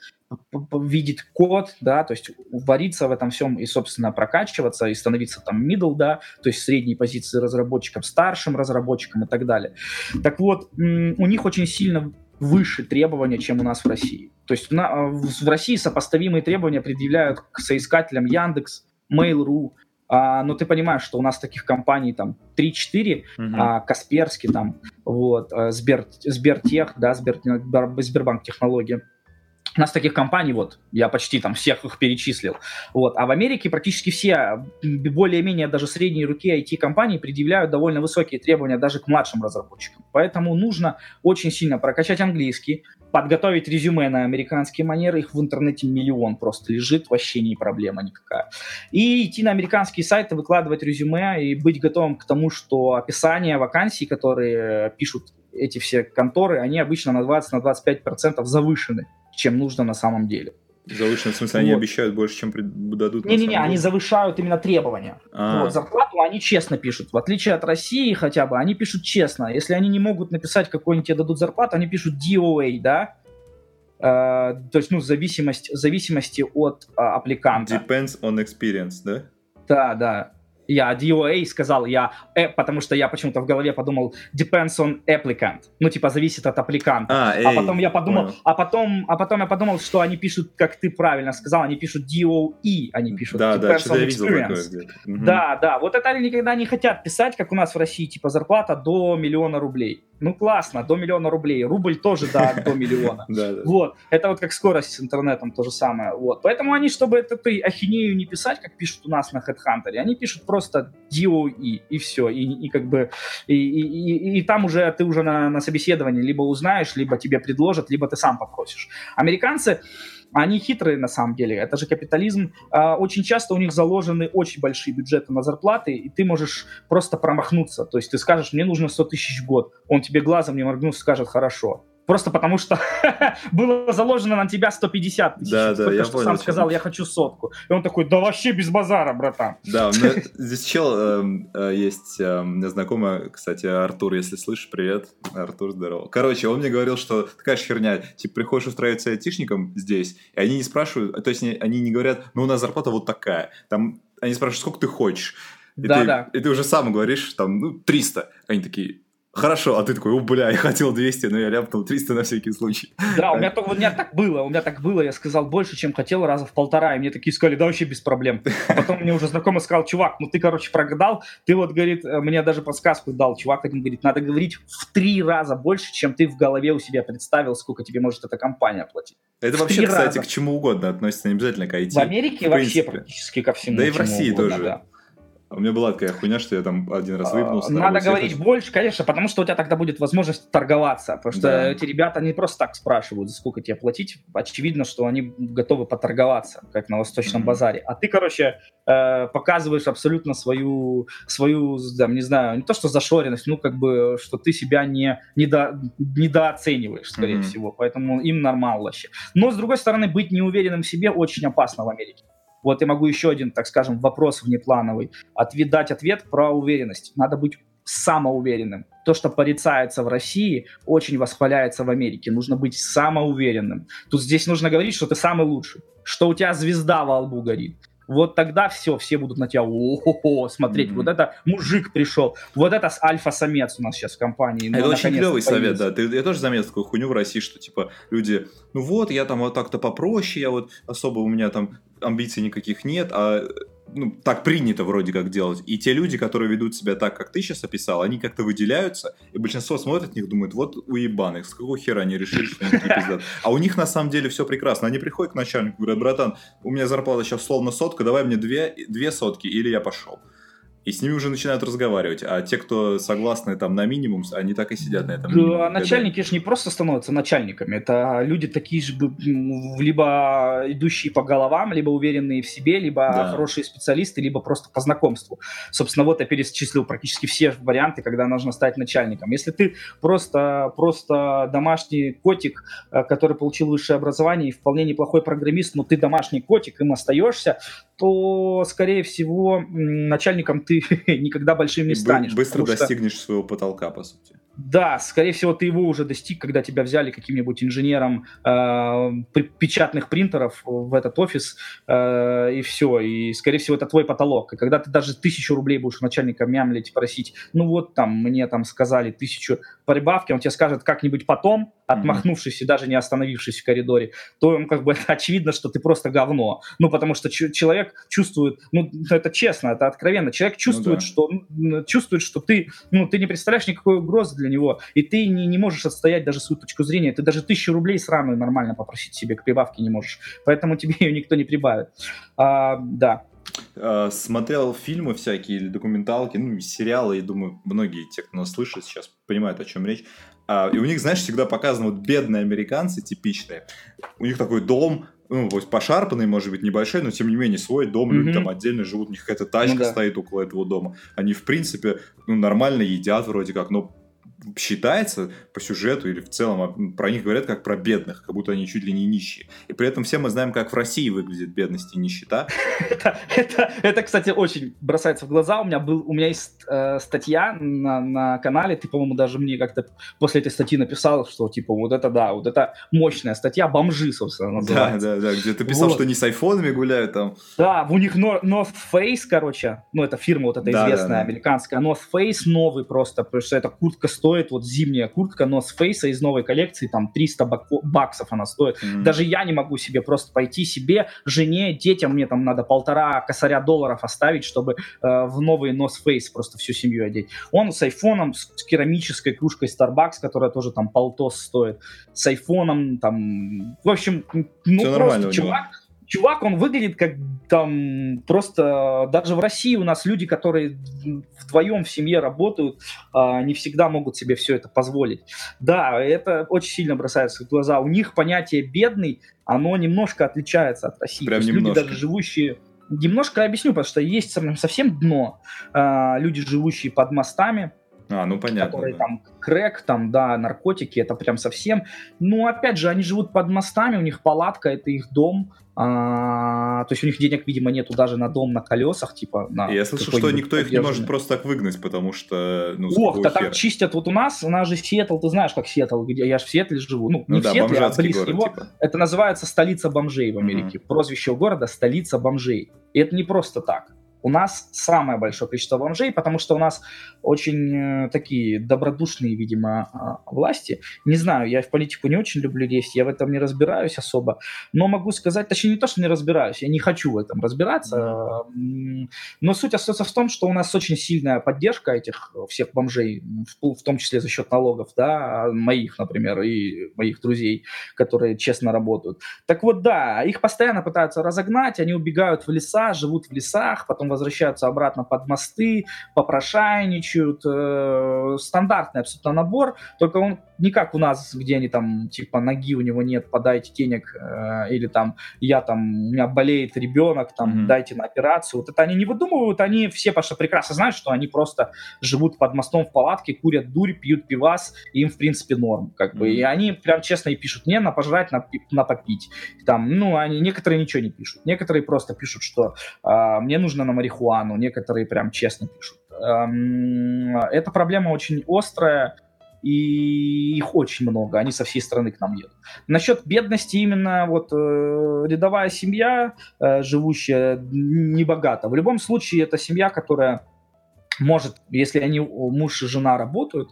C: видеть код, да, то есть вариться в этом всем и, собственно, прокачиваться и становиться там middle, да, то есть средней позиции разработчиком, старшим разработчиком и так далее. Так вот, у них очень сильно выше требования, чем у нас в России. То есть на- в в России сопоставимые требования предъявляют к соискателям Яндекс, Mail.ru, а, но ты понимаешь, что у нас таких компаний там 3-4,
B: Мгм.
C: а, Касперский там, вот, а, Сбер, Сбертех, да, Сбер, Сбербанк технология. У нас таких компаний, вот, я почти там всех их перечислил. Вот. А в Америке практически все более-менее даже средние руки IT-компании предъявляют довольно высокие требования даже к младшим разработчикам. Поэтому нужно очень сильно прокачать английский, подготовить резюме на американские манеры, их в интернете миллион просто лежит, вообще не проблема никакая. И идти на американские сайты, выкладывать резюме и быть готовым к тому, что описание вакансий, которые пишут эти все конторы, они обычно на 20-25% завышены, чем нужно на самом деле.
B: Завышенный, в смысле, они
C: Вот.
B: обещают больше, чем дадут
C: Не-не-не, они завышают именно требования.
B: А,
C: Вот, зарплату они честно пишут. В отличие от России хотя бы, они пишут честно. Если они не могут написать, какой они тебе дадут зарплату, они пишут DOA, да? Э, то есть, ну, в зависимости, от а, аппликанта.
B: Depends on experience, да?
C: Да, да. Я DOA сказал, я, э, потому что я почему-то в голове подумал depends on applicant. Ну, типа, зависит от аппликанта.
B: А,
C: А потом я подумал,
B: понял.
C: а потом, а потом я подумал, что они пишут, как ты правильно сказал, они пишут DOE, они пишут
B: Да, да,
C: depends
B: что-то
C: on
B: я видел такое
C: experience.
B: Мгм.
C: Да, да, вот это они никогда не хотят писать, как у нас в России, типа зарплата до миллиона рублей. Ну классно, до миллиона рублей. Рубль тоже да, *laughs* до миллиона. Вот, это вот как скорость с интернетом то же самое. Вот, поэтому они, чтобы ты ахинею не писать, как пишут у нас на HeadHunter, они пишут просто DOE и все, и, как бы и там уже ты уже на, на собеседовании либо узнаешь, либо тебе предложат, либо ты сам попросишь. Американцы Они хитрые на самом деле, это же капитализм. А, очень часто у них заложены очень большие бюджеты на зарплаты, и ты можешь просто промахнуться. То есть ты скажешь, мне нужно 100 тысяч в год, он тебе глазом не моргнув скажет, хорошо. Просто потому что *laughs* было заложено на тебя 150 тысяч.
B: Да, да, я
C: что
B: понял,
C: сам сказал, я хочу сотку. И он такой, да вообще без базара, братан.
B: Да, у меня *laughs* здесь чел эм, э, есть, эм, у меня знакомый, кстати, Артур, если слышишь, привет. Артур, здорово. Короче, он мне говорил, что такая же херня, типа, приходишь устраиваться айтишником здесь, и они не спрашивают, то есть они не говорят, ну, у нас зарплата вот такая. Там они спрашивают, сколько ты хочешь. И,
C: Да,
B: ты,
C: да.
B: и ты уже сам говоришь, там, ну, 300. Они такие, хорошо, а ты такой, о, бля, я хотел 200, но я ляпнул 300 на всякий случай.
C: Да, у меня, у меня так было, у меня так было, я сказал больше, чем хотел, раза в полтора, и мне такие сказали, да вообще без проблем. А потом мне уже знакомый сказал, чувак, ну ты, короче, прогадал, ты вот, говорит, э, мне даже подсказку дал, чувак один говорит, надо говорить в три раза больше, чем ты в голове у себя представил, сколько тебе может эта компания платить.
B: Это
C: В
B: вообще, кстати,
C: раза.
B: к чему угодно относится, не обязательно к IT.
C: В Америке
B: в
C: вообще
B: принципе.
C: практически ко всему.
B: Да и в России
C: угодно,
B: тоже.
C: да.
B: У меня была такая хуйня, что я там один раз выебнулся. на
C: Надо говорить
B: хочу-
C: больше, конечно, потому что у тебя тогда будет возможность торговаться. Потому что
B: Да.
C: эти ребята не просто так спрашивают, за сколько тебе платить. Очевидно, что они готовы поторговаться, как на Восточном
B: Мгм.
C: базаре. А ты, короче, э, показываешь абсолютно свою, свою, там, не знаю, не то что зашоренность, ну, как бы, что ты себя не, недо- недооцениваешь, скорее
B: Мгм.
C: всего. Поэтому им нормал вообще. Но, с другой стороны, быть неуверенным в себе очень опасно в Америке. Вот я могу еще один, так скажем, вопрос внеплановый ответ, дать ответ про уверенность. Надо быть самоуверенным. То, что порицается в России, очень восхваляется в Америке. Нужно быть самоуверенным. Тут здесь нужно говорить, что ты самый лучший, что у тебя звезда во лбу горит. Вот тогда все, все будут на тебя о смотреть.
B: Мгм.
C: Вот это мужик пришел. Вот это альфа-самец у нас сейчас в компании.
B: Это
C: Ну,
B: очень клевый совет,
C: появился.
B: да. Ты, я тоже заметил такую хуйню в России, что типа люди, ну вот, я там вот так-то попроще, я вот особо у меня там амбиций никаких нет, а ну, так принято вроде как делать. И те люди, которые ведут себя так, как ты сейчас описал, они как-то выделяются, и большинство смотрит на них, думает, вот уебаны, с какого хера они решили, что они пиздаты. А у них на самом деле все прекрасно. Они приходят к начальнику, говорят, братан, у меня зарплата сейчас словно сотка, давай мне две, две сотки, или я пошел. И с ними уже начинают разговаривать. А те, кто согласны там на минимум, они так и сидят на этом. минимуме.
C: Да, начальники же не просто становятся начальниками, это люди такие же, либо идущие по головам, либо уверенные в себе, либо
B: Да.
C: хорошие специалисты, либо просто по знакомству. Собственно, вот я перечислил практически все варианты, когда нужно стать начальником. Если ты просто, просто домашний котик, э, который получил высшее образование и вполне неплохой программист, но ты домашний котик, им остаешься, то, скорее всего, начальником ты *laughs* никогда большим не станешь.
B: быстро
C: потому что-
B: достигнешь своего потолка, по сути.
C: Да, скорее всего, ты его уже достиг, когда тебя взяли каким-нибудь инженером э, печатных принтеров в этот офис, э, и все. И, скорее всего, это твой потолок. И когда ты даже тысячу рублей будешь начальника мямлить, просить, ну вот там, мне там сказали тысячу прибавки, он тебе скажет как-нибудь потом, отмахнувшись и даже не остановившись в коридоре, то он как бы *laughs* это очевидно, что ты просто говно. Ну, потому что человек чувствует, ну, это честно, это откровенно, человек чувствует,
B: да.
C: что, чувствует, что ты, ну, ты не представляешь никакой угрозы для него, и ты не, не можешь отстоять даже свою точку зрения, ты даже тысячу рублей сраную нормально попросить себе к прибавке не можешь, поэтому тебе *laughs* ее никто не прибавит. А, да,
B: А, Смотрел фильмы всякие или документалки, ну, сериалы, и думаю, многие те, кто нас слышит, сейчас понимают, о чем речь. А, И у них, знаешь, всегда показаны вот бедные американцы типичные. У них такой дом, ну, вот пошарпанный, может быть, небольшой, но тем не менее свой дом, люди
C: Мгм.
B: там отдельно живут, у них какая-то тачка
C: Ну да.
B: стоит около этого дома. Они, в принципе, ну, нормально едят вроде как, но считается по сюжету или в целом а, про них говорят как про бедных, как будто они чуть ли не нищие. И при этом все мы знаем, как в России выглядит бедность и нищета. *laughs*
C: это, это, это, кстати, очень бросается в глаза. У меня, был, у меня есть э, статья на, на канале, ты, по-моему, даже мне как-то после этой статьи написал, что, типа, вот это да, вот это мощная статья, бомжи, собственно,
B: Да,
C: называется.
B: да, да, где ты писал,
C: Вот.
B: что они с айфонами гуляют там.
C: Да, у них Nor- North Face, короче, ну, это фирма вот эта
B: Да,
C: известная,
B: да, да.
C: американская. North Face новый просто, потому что эта куртка стоит, вот зимняя куртка North Face из новой коллекции, там 300 бако- баксов она стоит.
B: М.
C: Даже я не могу себе просто пойти себе, жене, детям, мне там надо полтора косаря долларов оставить, чтобы э, в новый North Face просто всю семью одеть. Он с айфоном, с, керамической кружкой Starbucks, которая тоже там полтос стоит, с айфоном, там, в общем, ну
B: Всё
C: просто
B: у него.
C: Чувак, он выглядит как там просто даже в России у нас люди, которые вдвоем в семье работают, а, не всегда могут себе все это позволить. Да, это очень сильно бросается в глаза. У них понятие бедный, оно немножко отличается от России.
B: Прям немножко.
C: люди даже живущие Немножко объясню, потому что есть сов- совсем дно. А, люди, живущие под мостами,
B: А, ну понятно.
C: которые
B: да.
C: там крэк, там, да, наркотики, это прям совсем. Но опять же, они живут под мостами, у них палатка, это их дом. А, то есть у них денег, видимо, нету даже на дом на колесах, типа на.
B: Я слышу, что никто их не может просто так выгнать, потому что, ну,
C: Ох, да
B: хера?
C: чистят. Вот у нас, у нас же Сиэтл, ты знаешь, как Сиэтл, где я же в Сиэтле живу. Ну,
B: Ну
C: не
B: да,
C: в Сиэтле, а близ
B: город,
C: него.
B: типа.
C: Это называется столица бомжей в Америке. Прозвище у города столица бомжей. И это не просто так. У нас самое большое количество бомжей, потому что у нас очень э, такие добродушные, видимо, а, власти. Не знаю, я в политику не очень люблю лезть, я в этом не разбираюсь особо, но могу сказать, точнее не то, что не разбираюсь, я не хочу в этом разбираться, но суть остается в том, что у нас очень сильная поддержка этих всех бомжей, в, в том числе за счет налогов, да, моих, например, и моих друзей, которые честно работают. Так вот, да, их постоянно пытаются разогнать, они убегают в леса, живут в лесах, потом возвращаются обратно под мосты, попрошайничают. э, стандартный абсолютно набор, только он не как у нас, где они там, типа, ноги у него нет, подайте денег, э, или там, я там, у меня болеет ребенок, там,
B: Мгм.
C: дайте на операцию. Вот это они не выдумывают, они все, что прекрасно знают, что они просто живут под мостом в палатке, курят дурь, пьют пивас, и им, в принципе, норм, как бы.
B: Мгм.
C: И они прям честно и пишут, не на пожрать, на, на попить. Там, ну, они, некоторые ничего не пишут. Некоторые просто пишут, что а, мне нужно на марихуану. Некоторые прям честно пишут. Ам, Эта проблема очень острая, и их очень много, они со всей страны к нам едут. Насчет бедности именно вот э, рядовая семья, э, живущая небогато. В любом случае, это семья, которая может, если они муж и жена работают,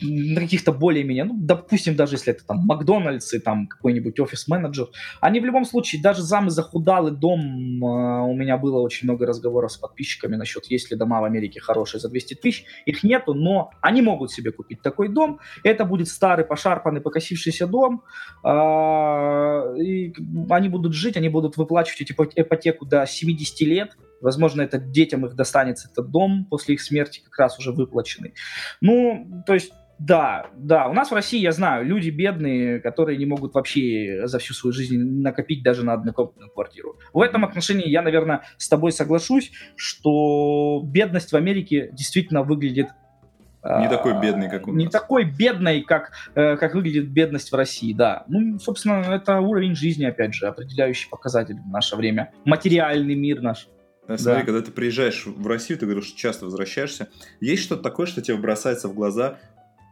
C: на каких-то более-менее, ну, допустим, даже если это там Макдональдс и там какой-нибудь офис-менеджер, они в любом случае, даже самый захудалый дом, э, у меня было очень много разговоров с подписчиками насчет, есть ли дома в Америке хорошие за 200 тысяч, их нету, но они могут себе купить такой дом, это будет старый, пошарпанный, покосившийся дом, а, и они будут жить, они будут выплачивать эти ипо- ипотеку до 70 лет, возможно, это детям их достанется этот дом после их смерти как раз уже выплаченный. Ну, то есть да, да. У нас в России, я знаю, люди бедные, которые не могут вообще за всю свою жизнь накопить даже на однокомнатную квартиру. В этом отношении я, наверное, с тобой соглашусь, что бедность в Америке действительно выглядит
B: Не такой бедный, как у
C: Не
B: нас.
C: такой бедной, как, э, как выглядит бедность в России, да. Ну, собственно, это уровень жизни, опять же, определяющий показатель в наше время. Материальный мир наш.
B: А Смотри,
C: Да.
B: когда ты приезжаешь в Россию, ты говоришь, что часто возвращаешься. Есть что-то такое, что тебе бросается в глаза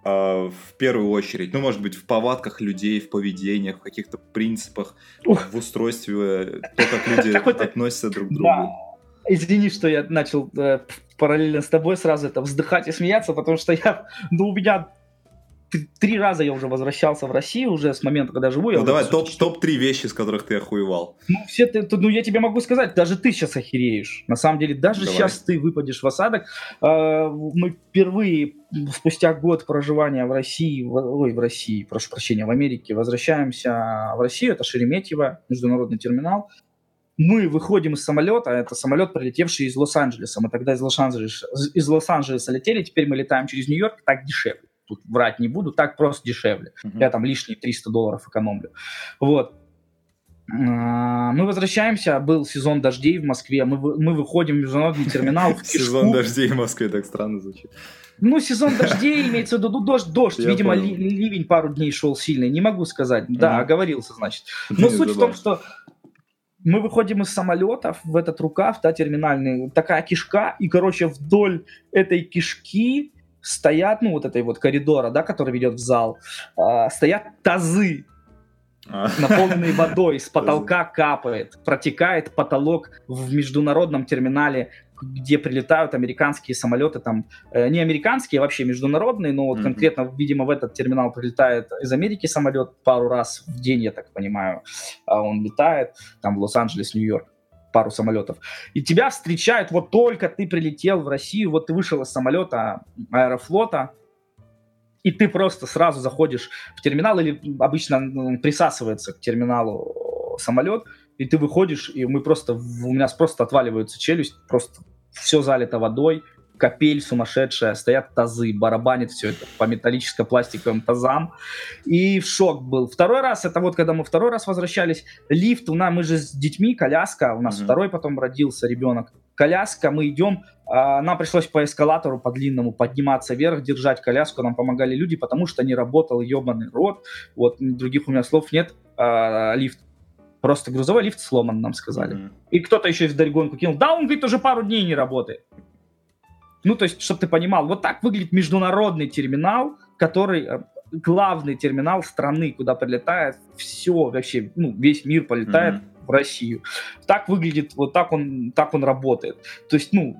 B: а, в первую очередь? Ну, может быть, в повадках людей, в поведениях, в каких-то принципах,
C: Ух.
B: в устройстве, э, то, как люди *laughs* относятся друг к другу.
C: Да. Извини, что я начал э, параллельно с тобой сразу это вздыхать и смеяться, потому что я, *laughs* ну, у меня три раза я уже возвращался в Россию уже с момента, когда живу. я
B: Ну, давай,
C: по
B: топ,
C: сути,
B: топ-3 вещи, с которых ты охуевал.
C: Ну, все ты, ну, я тебе могу сказать, даже ты сейчас охереешь. На самом деле, даже
B: Давай.
C: сейчас ты выпадешь в осадок. Э, Мы впервые, спустя год проживания в России, в- ой, в России, прошу прощения, в Америке, возвращаемся в Россию, это Шереметьево, международный терминал. Мы выходим из самолета, это самолет, прилетевший из Лос-Анджелеса. Мы тогда из Лос-Анджелеса, из Лос-Анджелеса летели, теперь мы летаем через Нью-Йорк, так дешевле. Тут врать не буду, так просто дешевле.
B: Мгм.
C: Я там лишние 300 долларов экономлю. Вот. А, Мы возвращаемся, был сезон дождей в Москве, мы, мы выходим в международный терминал в
B: Сезон
C: кишку.
B: дождей в Москве так странно звучит.
C: Ну, сезон дождей имеется в виду, ну, дождь, дождь,
B: Я
C: видимо,
B: понял.
C: ли- ливень пару дней шел сильный, не могу сказать, да,
B: Мгм.
C: оговорился, значит. Но суть в том, что мы выходим из самолетов в этот рукав, да, терминальный, такая кишка, и, короче, вдоль этой кишки стоят, ну, вот этой вот коридора, да, который ведет в зал, а, стоят тазы,
B: А,
C: наполненный водой, с *laughs* потолка капает, протекает потолок в международном терминале, где прилетают американские самолеты, там, э, не американские, а вообще международные, но вот
B: Мгм.
C: конкретно, видимо, в этот терминал прилетает из Америки самолет пару раз в день, я так понимаю, а он летает, там, в Лос-Анджелес, Нью-Йорк пару самолетов. И тебя встречают, вот только ты прилетел в Россию, вот ты вышел из самолета аэрофлота, и ты просто сразу заходишь в терминал, или обычно м, присасывается к терминалу самолет, и ты выходишь, и мы просто, у меня просто отваливается челюсть, просто все залито водой, капель сумасшедшая, стоят тазы, барабанит все это по металлическо-пластиковым тазам. И в шок был. Второй раз, это вот когда мы второй раз возвращались, лифт, у нас, мы же с детьми, коляска, у нас mm-hmm. второй потом родился ребенок. Коляска, мы идем, а, нам пришлось по эскалатору по длинному подниматься вверх, держать коляску, нам помогали люди, потому что не работал ебаный рот. Вот других у меня слов нет. А, лифт Просто грузовой лифт сломан, нам сказали. Mm-hmm. И кто-то еще из Дорогонку кинул. Да, он, говорит, уже пару дней не работает. Ну, то есть, чтобы ты понимал, вот так выглядит международный терминал, который э, главный терминал страны, куда прилетает все вообще, ну, весь мир полетает mm-hmm. В Россию. Так выглядит, вот так он, так он работает. То есть, ну,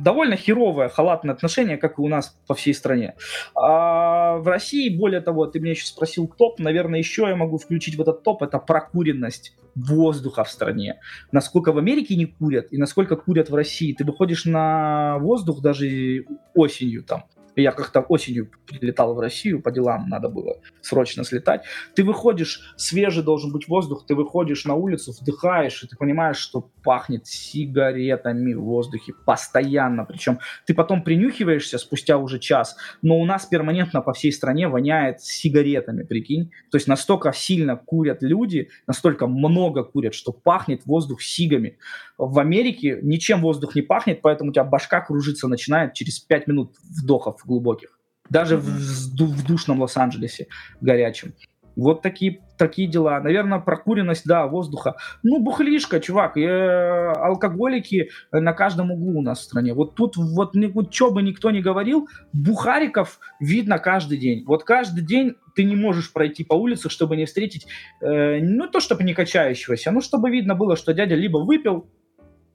C: довольно херовое, халатное отношение, как и у нас по всей стране. А в России, более того, ты меня еще спросил топ, наверное, еще я могу включить в этот топ, это прокуренность воздуха в стране, насколько в Америке не курят и насколько курят в России. Ты выходишь на воздух даже осенью там, я как-то осенью прилетал в Россию, по делам надо было срочно слетать. Ты выходишь, свежий должен быть воздух, ты выходишь на улицу, вдыхаешь, и ты понимаешь, что пахнет сигаретами в воздухе постоянно. Причем ты потом принюхиваешься спустя уже час, но у нас перманентно по всей стране воняет сигаретами, прикинь. То есть настолько сильно курят люди, настолько много курят, что пахнет воздух сигами. В Америке ничем воздух не пахнет, поэтому у тебя башка кружиться начинает через 5 минут вдохов глубоких. Даже в, в душном Лос-Анджелесе горячем. Вот такие, такие дела. Наверное, прокуренность, да, воздуха. Ну, бухлишка, чувак, э, алкоголики на каждом углу у нас в стране. Вот тут вот, вот что бы никто не говорил, бухариков видно каждый день. Вот каждый день ты не можешь пройти по улице, чтобы не встретить, э, ну, то, чтобы не качающегося, ну, чтобы видно было, что дядя либо выпил,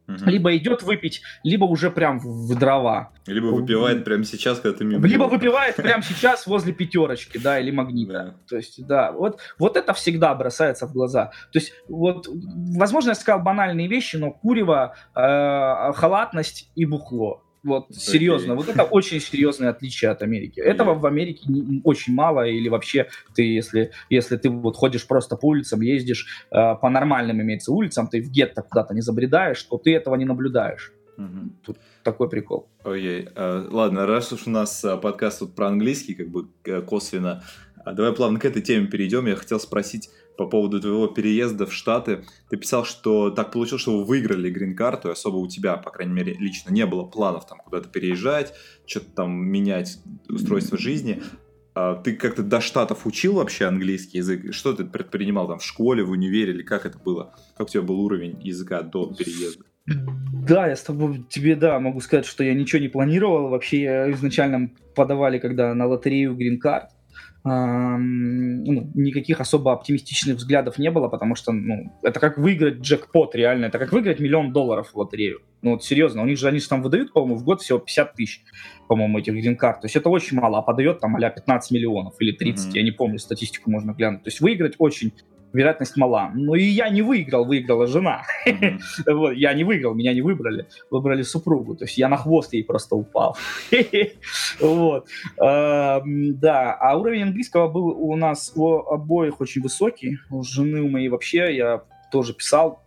C: Угу. Либо идет выпить, либо уже прям в дрова.
B: Либо выпивает прямо сейчас, когда ты
C: мимо. Либо выпивает прямо *laughs* сейчас возле пятерочки, да, или магнита. Да. То есть, да, вот, вот это всегда бросается в глаза. То есть, вот, возможно, я сказал банальные вещи, но курево, э, халатность и бухло. Вот, okay. серьезно, вот это очень серьезное отличие от Америки. Этого в Америке не, очень мало, или вообще ты, если, если ты вот ходишь просто по улицам, ездишь э, по нормальным, имеется, улицам, ты в гетто куда-то не забредаешь, то ты этого не наблюдаешь. Угу. Тут такой прикол.
B: Okay. uh, ладно, раз уж у нас uh, подкаст тут про английский, как бы uh, косвенно, uh, давай плавно к этой теме перейдем. Я хотел спросить, по поводу твоего переезда в Штаты. Ты писал, что так получилось, что вы выиграли грин-карту, и особо у тебя, по крайней мере, лично не было планов там куда-то переезжать, что-то там менять устройство жизни. А ты как-то до Штатов учил вообще английский язык? Что ты предпринимал там в школе, в универе, или как это было? Как у тебя был уровень языка до переезда?
C: Да, я с тобой, тебе, да, могу сказать, что я ничего не планировал. Вообще, изначально подавали, когда на лотерею грин-карт, ну, никаких особо оптимистичных взглядов не было, потому что ну, это как выиграть джекпот реально, это как выиграть миллион долларов в лотерею. Ну вот серьезно, у них же они же там выдают, по-моему, в год всего 50 тысяч, по-моему, этих грин-карт. То есть это очень мало, а подает там а 15 миллионов или 30, mm-hmm. я не помню, статистику можно глянуть. То есть выиграть очень вероятность мала. Но и я не выиграл, выиграла жена. *laughs* Вот, я не выиграл, меня не выбрали, выбрали супругу. То есть я на хвост ей просто упал. *laughs* вот. да, а уровень английского был у нас у обоих очень высокий. У жены у моей вообще, я тоже писал,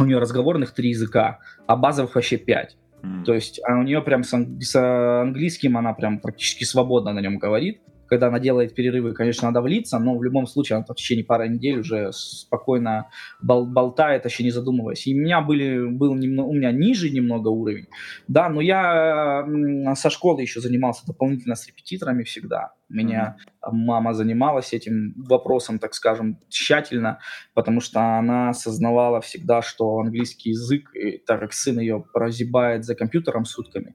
C: у нее разговорных три языка, а базовых вообще пять. Mm. То есть а у нее прям с, анг- с английским она прям практически свободно на нем говорит когда она делает перерывы, конечно, надо влиться, но в любом случае она в течение пары недель уже спокойно бол болтает, вообще не задумываясь. И у меня были, был немного, у меня ниже немного уровень, да, но я со школы еще занимался дополнительно с репетиторами всегда. Меня mm-hmm. мама занималась этим вопросом, так скажем, тщательно, потому что она осознавала всегда, что английский язык, так как сын ее прозябает за компьютером сутками,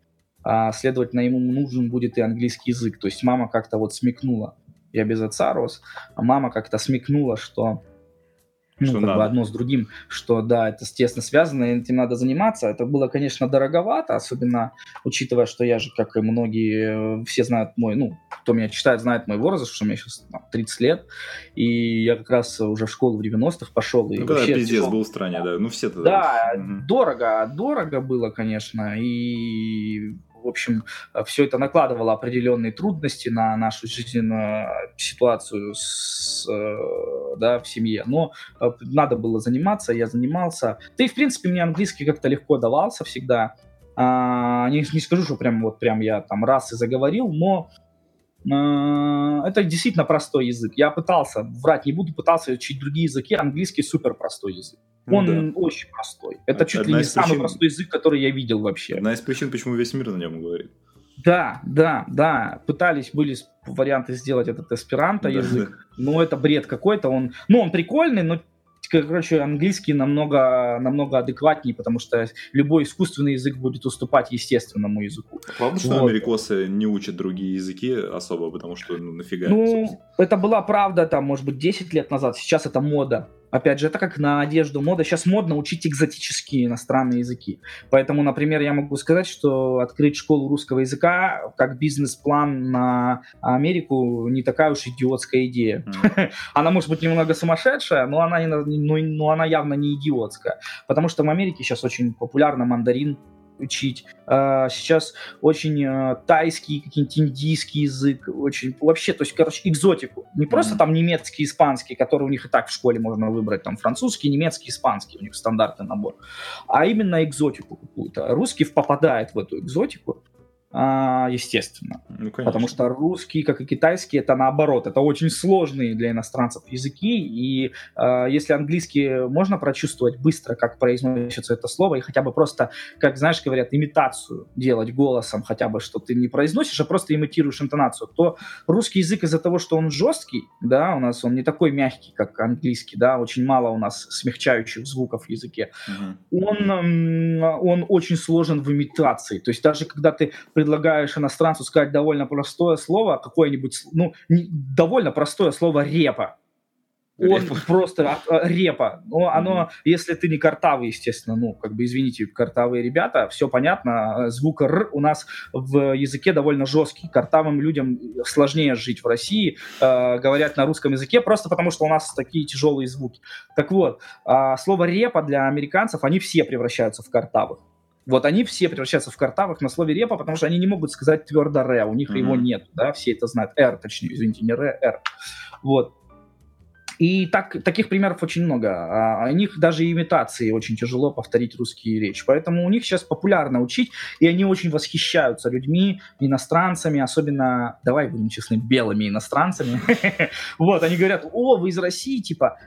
C: следовательно, ему нужен будет и английский язык. То есть мама как-то вот смекнула, я без отца рос, а мама как-то смекнула, что ну, что как надо. бы одно с другим, что да, это тесно связано, и этим надо заниматься. Это было, конечно, дороговато, особенно учитывая, что я же, как и многие, все знают мой, ну, кто меня читает, знает мой возраст, что мне сейчас там, 30 лет, и я как раз уже в школу в 90-х пошел. И
B: ну, когда пиздец был в стране, да, ну все тогда.
C: Да, угу. дорого, дорого было, конечно, и в общем, э, все это накладывало определенные трудности на нашу жизненную ситуацию с, э, да, в семье, но э, надо было заниматься, я занимался. Да и, в принципе, мне английский как-то легко давался всегда. А, не, не скажу, что прям вот прям я там раз и заговорил, но это действительно простой язык. Я пытался, врать не буду, пытался учить другие языки. Английский супер простой язык.
B: Ну
C: Он
B: да.
C: очень простой. Это чуть ли не самый
B: причин-
C: простой язык, который я видел вообще.
B: Одна из причин, почему весь мир на нем говорит.
C: Да, да, да. Пытались, были варианты сделать этот эсперанто
B: Да,
C: язык. Но это бред какой-то. Он, ну, он прикольный, но короче, английский намного, намного адекватнее, потому что любой искусственный язык будет уступать естественному языку.
B: Правда, что
C: Вот.
B: америкосы не учат другие языки особо, потому что, ну, нафига?
C: Ну,
B: собственно.
C: это была правда, там, может быть, 10 лет назад. Сейчас это мода. Опять же, это как на одежду мода. Сейчас модно учить экзотические иностранные языки. Поэтому, например, я могу сказать, что открыть школу русского языка как бизнес-план на Америку не такая уж идиотская идея. *laughs* Она может быть немного сумасшедшая, но она, на- ну, но она явно не идиотская. Потому что в Америке сейчас очень популярно мандарин учить. А, Сейчас очень э, тайский, какой-нибудь индийский язык, очень вообще, то есть, короче, экзотику. Не просто
B: Мгм.
C: там немецкий, испанский, который у них и так в школе можно выбрать, там французский, немецкий, испанский, у них стандартный набор, а именно экзотику какую-то. Русский попадает в эту экзотику, а, естественно.
B: Ну, конечно.
C: Потому что русский, как и китайский, это наоборот, это очень сложные для иностранцев языки, и э, если английский можно прочувствовать быстро, как произносится это слово, и хотя бы просто, как, знаешь, говорят, имитацию делать голосом, хотя бы, что ты не произносишь, а просто имитируешь интонацию, то русский язык из-за того, что он жесткий, да, у нас он не такой мягкий, как английский, да, очень мало у нас смягчающих звуков в языке,
B: Мгм.
C: он, он очень сложен в имитации. То есть даже когда ты предлагаешь иностранцу сказать довольно простое слово, какое-нибудь, ну, не- довольно простое слово «репа», он
B: Репа.
C: просто а, репа. Но оно,
B: Мгм.
C: если ты не картавый, естественно, ну, как бы, извините, картавые ребята, все понятно. э, Звук «р» у нас в языке довольно жесткий. Картавым людям сложнее жить в России, э, говорят на русском языке, просто потому что у нас такие тяжелые звуки. Так вот, а, слово «репа» для американцев, они все превращаются в картавых. Вот они все превращаются в картавых на слове репа, потому что они не могут сказать твердо ре, у них
B: Мгм.
C: его нет, да, все это знают. R, точнее, извините, не ре, R. Вот. И так, таких примеров очень много. А, у них даже имитации очень тяжело повторить русские речь. Поэтому у них сейчас популярно учить, и они очень восхищаются людьми, иностранцами, особенно, давай будем честны, белыми иностранцами. *laughs* Вот, они говорят, о, вы из России, типа,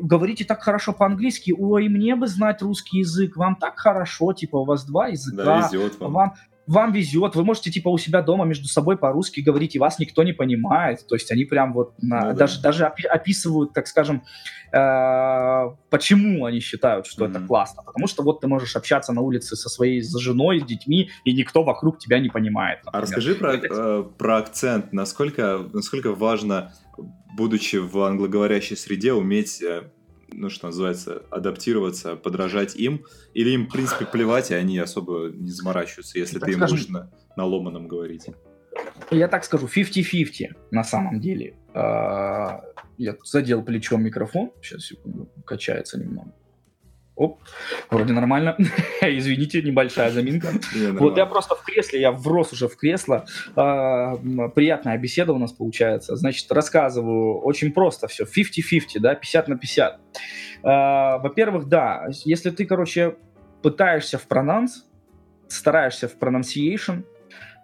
C: говорите так хорошо по-английски, ой, мне бы знать русский язык, вам так хорошо, типа, у вас два
B: Да,
C: языка,
B: везет вам.
C: вам, вам везет, вы можете типа у себя дома между собой по-русски говорить, и вас никто не понимает. То есть они прям вот на-
B: Ну да.
C: даже, даже опи- описывают, так скажем, э, почему они считают, что это
B: Мгм.
C: классно. Потому что вот ты можешь общаться на улице со своей с женой, с детьми, и никто вокруг тебя не понимает.
B: А
C: например.
B: расскажи про,
C: Это-
B: э, про акцент. Насколько, насколько важно, будучи в англоговорящей среде, уметь, э, ну что называется, адаптироваться, подражать им? Или им, в принципе, плевать, и они особо не заморачиваются, если
C: Так
B: ты им
C: скажем-
B: будешь на, на ломаном говорить?
C: Я так скажу, 50-50 на самом деле. А, Я задел плечом микрофон. Сейчас, секунду, качается немного. Оп, вроде нормально. *laughs* Извините, небольшая заминка. Вот я просто в кресле, я врос уже в кресло. А, приятная беседа у нас получается. Значит, рассказываю очень просто все. 50-50, да, 50 на 50. А, во-первых, да, если ты, короче, пытаешься в прононс, стараешься в pronunciation,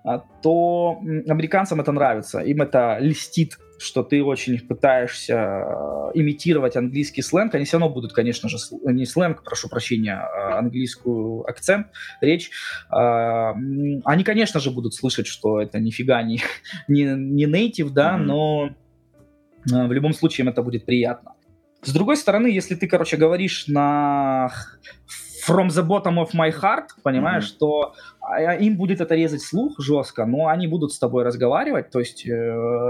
C: а, то американцам это нравится. Им это льстит, что ты очень пытаешься э, имитировать английский сленг. Они все равно будут, конечно же, не сленг, прошу прощения, а английскую акцент, речь. А, Они, конечно же, будут слышать, что это нифига не, *laughs* не, не native, да,
B: Мгм.
C: но э, в любом случае им это будет приятно. С другой стороны, если ты, короче, говоришь на from the bottom of my heart, понимаешь,
B: Мгм.
C: то а, им будет это резать слух жестко, но они будут с тобой разговаривать, то есть э,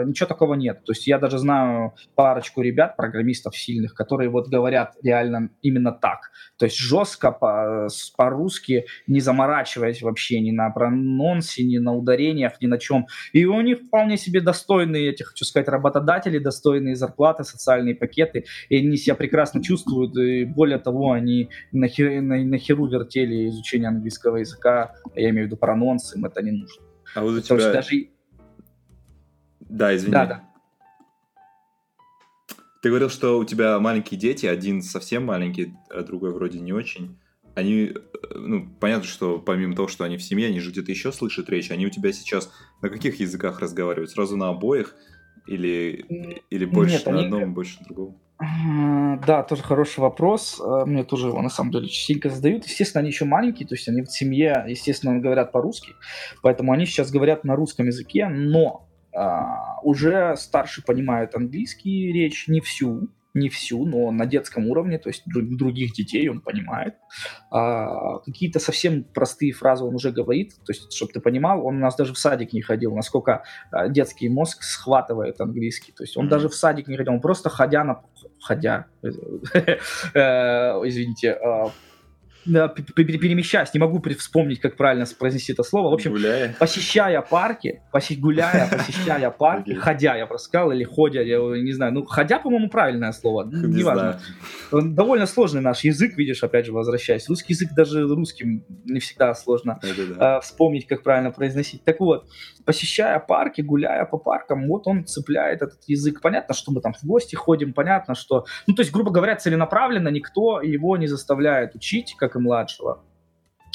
C: ничего такого нет. То есть я даже знаю парочку ребят, программистов сильных, которые вот говорят реально именно так. То есть жестко по- по-русски, не заморачиваясь вообще ни на прононсе, ни на ударениях, ни на чем. И у них вполне себе достойные, я тебе хочу сказать, работодатели, достойные зарплаты, социальные пакеты, и они себя прекрасно чувствуют, и более того, они на, хе- на, на херу вертели изучение английского языка, я имею в виду прононс, им это не нужно.
B: А вот у
C: То есть
B: тебя...
C: даже...
B: Да, извини.
C: Да, да.
B: Ты говорил, что у тебя маленькие дети, один совсем маленький, а другой вроде не очень. Они, э, ну, понятно, что помимо того, что они в семье, они же где-то еще слышат речь. Они у тебя сейчас на каких языках разговаривают? Сразу на обоих? Или, или больше
C: Нет,
B: на
C: они-
B: одном, больше на другом?
C: Да, тоже хороший вопрос. Э, Мне тоже его на самом деле частенько задают. Естественно, они еще маленькие, то есть они в семье, естественно, говорят по-русски, поэтому они сейчас говорят на русском языке, но а, уже старше понимают английский речь, не всю, не всю, но на детском уровне, то есть дру- других детей он понимает. А, какие-то совсем простые фразы он уже говорит, то есть, чтобы ты понимал, он у нас даже в садик не ходил, насколько а, детский мозг схватывает английский. То есть он
B: Мгм.
C: даже в садик не ходил, он просто ходя на... Ходя, *laughs* э, извините, э, да, перемещаясь, не могу вспомнить, как правильно произнести это слово. В общем,
B: Гуляя.
C: посещая парки, поси- гуляя, *laughs* посещая парки, ходя, я просто сказал, или ходя, я не знаю. Ну, ходя, по-моему, правильное слово. *laughs* Ну,
B: Не
C: Неважно. Он довольно сложный наш язык, видишь, опять же, возвращаясь. Русский язык даже русским не всегда сложно э, вспомнить, как правильно произносить. Так вот, посещая парки, гуляя по паркам, вот он цепляет этот язык. Понятно, что мы там в гости ходим, понятно, что... Ну, то есть, грубо говоря, целенаправленно никто его не заставляет учить, как и младшего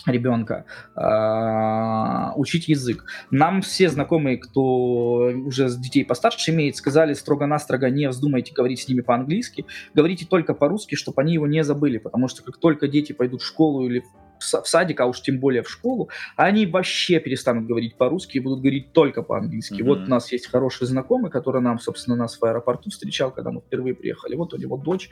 C: ребенка а, учить язык. Нам все знакомые, кто уже с детей постарше имеет, сказали строго-настрого не вздумайте говорить с ними по-английски, говорите только по-русски, чтобы они его не забыли, потому что как только дети пойдут в школу или в са- в садик, а уж тем более в школу, они вообще перестанут говорить по-русски и будут говорить только по-английски.
B: Мгм.
C: Вот у нас есть хороший знакомый, который нам, собственно, нас в аэропорту встречал, когда мы впервые приехали. Вот у него дочь,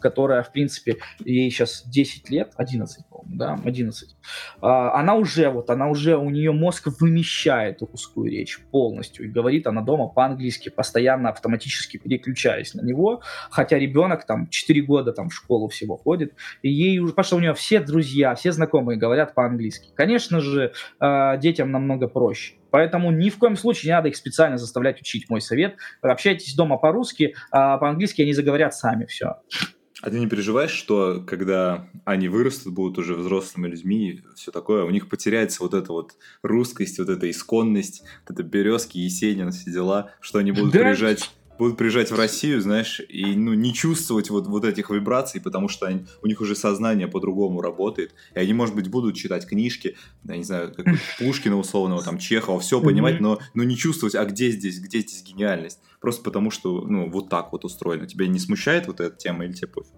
C: которая, в принципе, ей сейчас 10 лет, 11, по-моему, да, 11. А, она уже, вот, она уже, у нее мозг вымещает русскую речь полностью, и говорит она дома по-английски, постоянно автоматически переключаясь на него, хотя ребенок там 4 года там в школу всего ходит, и ей уже, потому что у нее все друзья, все знакомые говорят по-английски. Конечно же, а, детям намного проще. Поэтому ни в коем случае не надо их специально заставлять учить. Мой совет. Общайтесь дома по-русски, а по-английски они заговорят сами. Все.
B: А ты не переживаешь, что когда они вырастут, будут уже взрослыми людьми, все такое, у них потеряется вот эта вот русскость, вот эта исконность, вот это березки, Есенин, все дела, что они будут
C: Да.
B: приезжать будут приезжать в Россию, знаешь, и ну, не чувствовать вот, вот этих вибраций, потому что они- у них уже сознание по-другому работает, и они, может быть, будут читать книжки, я не знаю, как Пушкина условного, там, Чехова, все понимать, но, но не чувствовать, а где здесь, где здесь гениальность? Просто потому что, ну, вот так вот устроено. Тебя не смущает вот эта тема или тебе пофиг?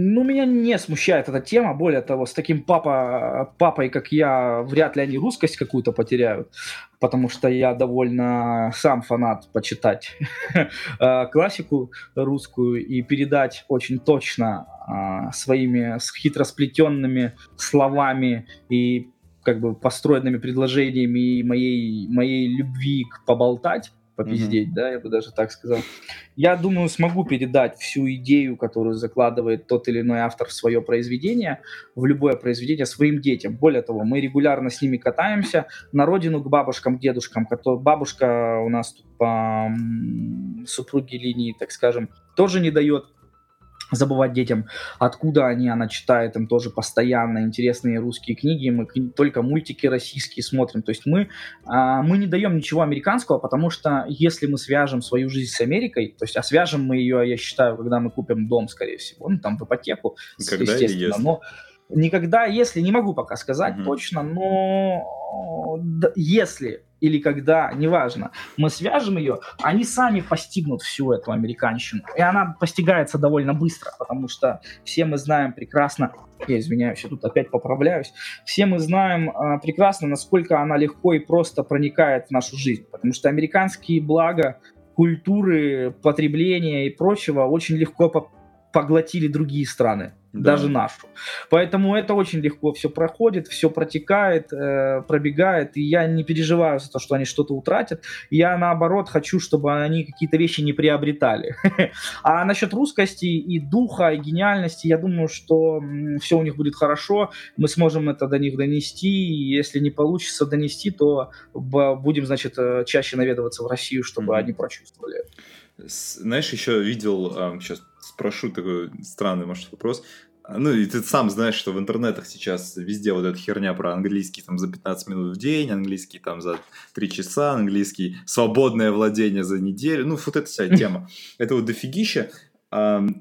C: Ну, меня не смущает эта тема. Более того, с таким папа, папой, как я, вряд ли они русскость какую-то потеряют, потому что я довольно сам фанат почитать *laughs* э, классику русскую и передать очень точно а, своими с- хитросплетенными словами и как бы построенными предложениями и моей, моей любви к поболтать, попиздеть, да, я бы даже так сказал. Я думаю, смогу передать всю идею, которую закладывает тот или иной автор в свое произведение, в любое произведение своим детям. Более того, мы регулярно с ними катаемся на родину к бабушкам, дедушкам. Бабушка у нас тут по супруге линии, так скажем, тоже не дает забывать детям, откуда они, она читает им тоже постоянно интересные русские книги, мы только мультики российские смотрим, то есть мы, а, мы не даем ничего американского, потому что если мы свяжем свою жизнь с Америкой, то есть, а свяжем мы ее, я считаю, когда мы купим дом, скорее всего, ну, там в ипотеку,
B: Когда
C: естественно, но никогда, если, не могу пока сказать
B: Мгм.
C: точно, но д- если или когда, неважно, мы свяжем ее, они сами постигнут всю эту американщину. И она постигается довольно быстро, потому что все мы знаем прекрасно, я извиняюсь, я тут опять поправляюсь, все мы знаем а, прекрасно, насколько она легко и просто проникает в нашу жизнь, потому что американские блага, культуры, потребления и прочего очень легко поглотили другие страны,
B: Да.
C: даже нашу. Поэтому это очень легко все проходит, все протекает, э, пробегает, и я не переживаю за то, что они что-то утратят. Я наоборот хочу, чтобы они какие-то вещи не приобретали. *laughs* А насчет русскости и духа, и гениальности, я думаю, что все у них будет хорошо, мы сможем это до них донести, и если не получится донести, то будем, значит, э, чаще наведываться в Россию, чтобы они прочувствовали.
B: Знаешь, еще видел, сейчас спрошу такой странный, может, вопрос. А, Ну, и ты сам знаешь, что в интернетах сейчас везде вот эта херня про английский там за 15 минут в день, английский там за 3 часа, английский свободное владение за неделю. Ну, вот эта вся *laughs* тема. Это вот дофигища.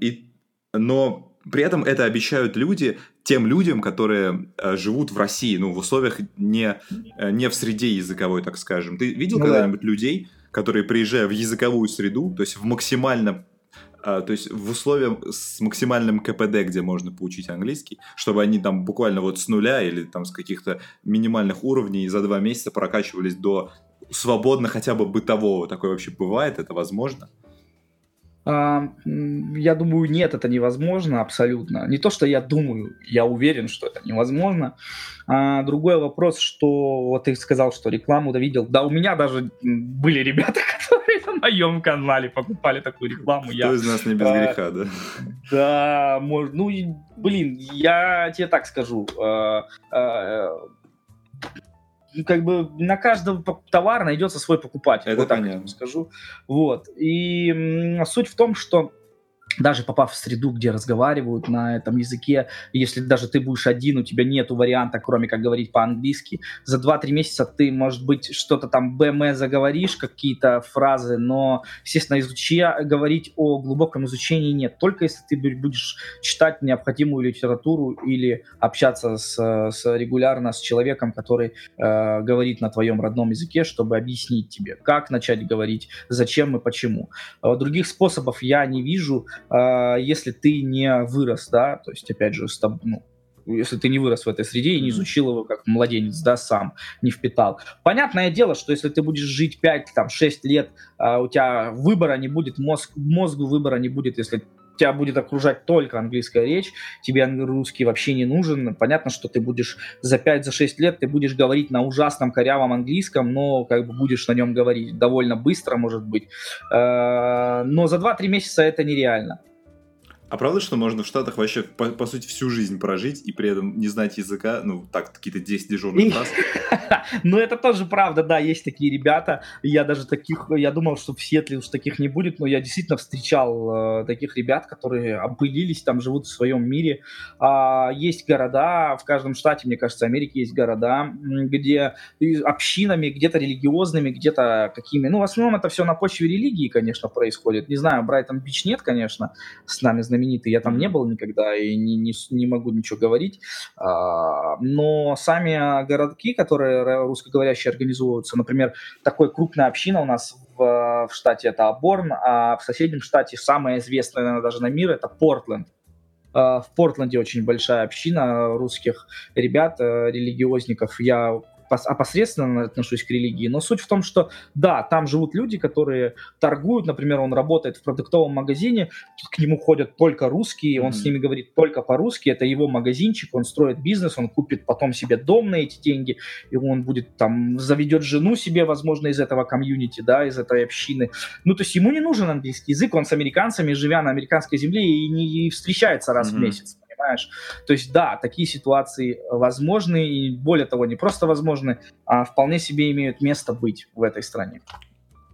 B: И, но при этом это обещают люди, тем людям, которые э, живут в России, ну, в условиях не, э, не в среде языковой, так скажем. Ты видел ну, когда-нибудь да. людей, которые, приезжая в языковую среду, то есть в максимально э, то есть в условиях с максимальным КПД, где можно получить английский, чтобы они там буквально вот с нуля или там с каких-то минимальных уровней за два месяца прокачивались до свободно хотя бы бытового. Такое вообще бывает? Это возможно?
C: Я думаю, нет, это невозможно абсолютно. Не то, что я думаю, я уверен, что это невозможно. А другой вопрос, что вот ты сказал, что рекламу-то видел. Да, у меня даже были ребята, *laughs* которые на моем канале покупали такую рекламу.
B: Кто я, из нас не без а, греха, да?
C: Да, может, ну, блин, я тебе так скажу. Как бы на каждый товар найдется свой покупатель.
B: Это вот так понятно.
C: скажу. Вот. И суть в том, что даже попав в среду, где разговаривают на этом языке, если даже ты будешь один, у тебя нету варианта, кроме как говорить по-английски, за 2-3 месяца ты, может быть, что-то там БМ заговоришь, какие-то фразы, но, естественно, изучя, говорить о глубоком изучении нет. Только если ты будешь читать необходимую литературу или общаться с, с регулярно с человеком, который э, говорит на твоем родном языке, чтобы объяснить тебе, как начать говорить, зачем и почему. А других способов я не вижу, а, если ты не вырос, да, то есть, опять же, с тобой, ну, если ты не вырос в этой среде и не изучил его как младенец, да, сам, не впитал. Понятное дело, что если ты будешь жить 5-6 лет, а, у тебя выбора не будет, мозг, мозгу выбора не будет, если тебя будет окружать только английская речь, тебе русский вообще не нужен. Понятно, что ты будешь за 5-6 за лет ты будешь говорить на ужасном корявом английском, но как бы будешь на нем говорить довольно быстро, может быть. Э, но за 2-3 месяца это нереально.
B: А правда, что можно в Штатах вообще, по, по сути, всю жизнь прожить и при этом не знать языка, ну, так, какие-то 10 дежурных фраз? *laughs*
C: Ну, это тоже правда, да, есть такие ребята. Я даже таких, я думал, что в Сиэтле уж таких не будет, но я действительно встречал э, таких ребят, которые опылились, там живут в своем мире. А, есть города, в каждом штате, мне кажется, Америки есть города, где общинами, где-то религиозными, где-то какими. Ну, в основном это все на почве религии, конечно, происходит. Не знаю, Брайтон Бич нет, конечно, с нами знаменитый. Я там не был никогда и не, не, не могу ничего говорить. А, но сами городки, которые русскоговорящие организовываются, например, такой крупная община у нас в, в штате это Аборн, а в соседнем штате самая известная, наверное, даже на мир, это Портленд. А, в Портленде очень большая община русских ребят, э, религиозников. Я опосредственно отношусь к религии, но суть в том, что да, там живут люди, которые торгуют, например, он работает в продуктовом магазине, к нему ходят только русские, он mm-hmm. с ними говорит только по-русски, это его магазинчик, он строит бизнес, он купит потом себе дом на эти деньги, и он будет там, заведет жену себе, возможно, из этого комьюнити, да, из этой общины. Ну, то есть ему не нужен английский язык, он с американцами, живя на американской земле, и не и встречается раз mm-hmm. в месяц понимаешь? То есть, да, такие ситуации возможны, и более того, не просто возможны, а вполне себе имеют место быть в этой стране.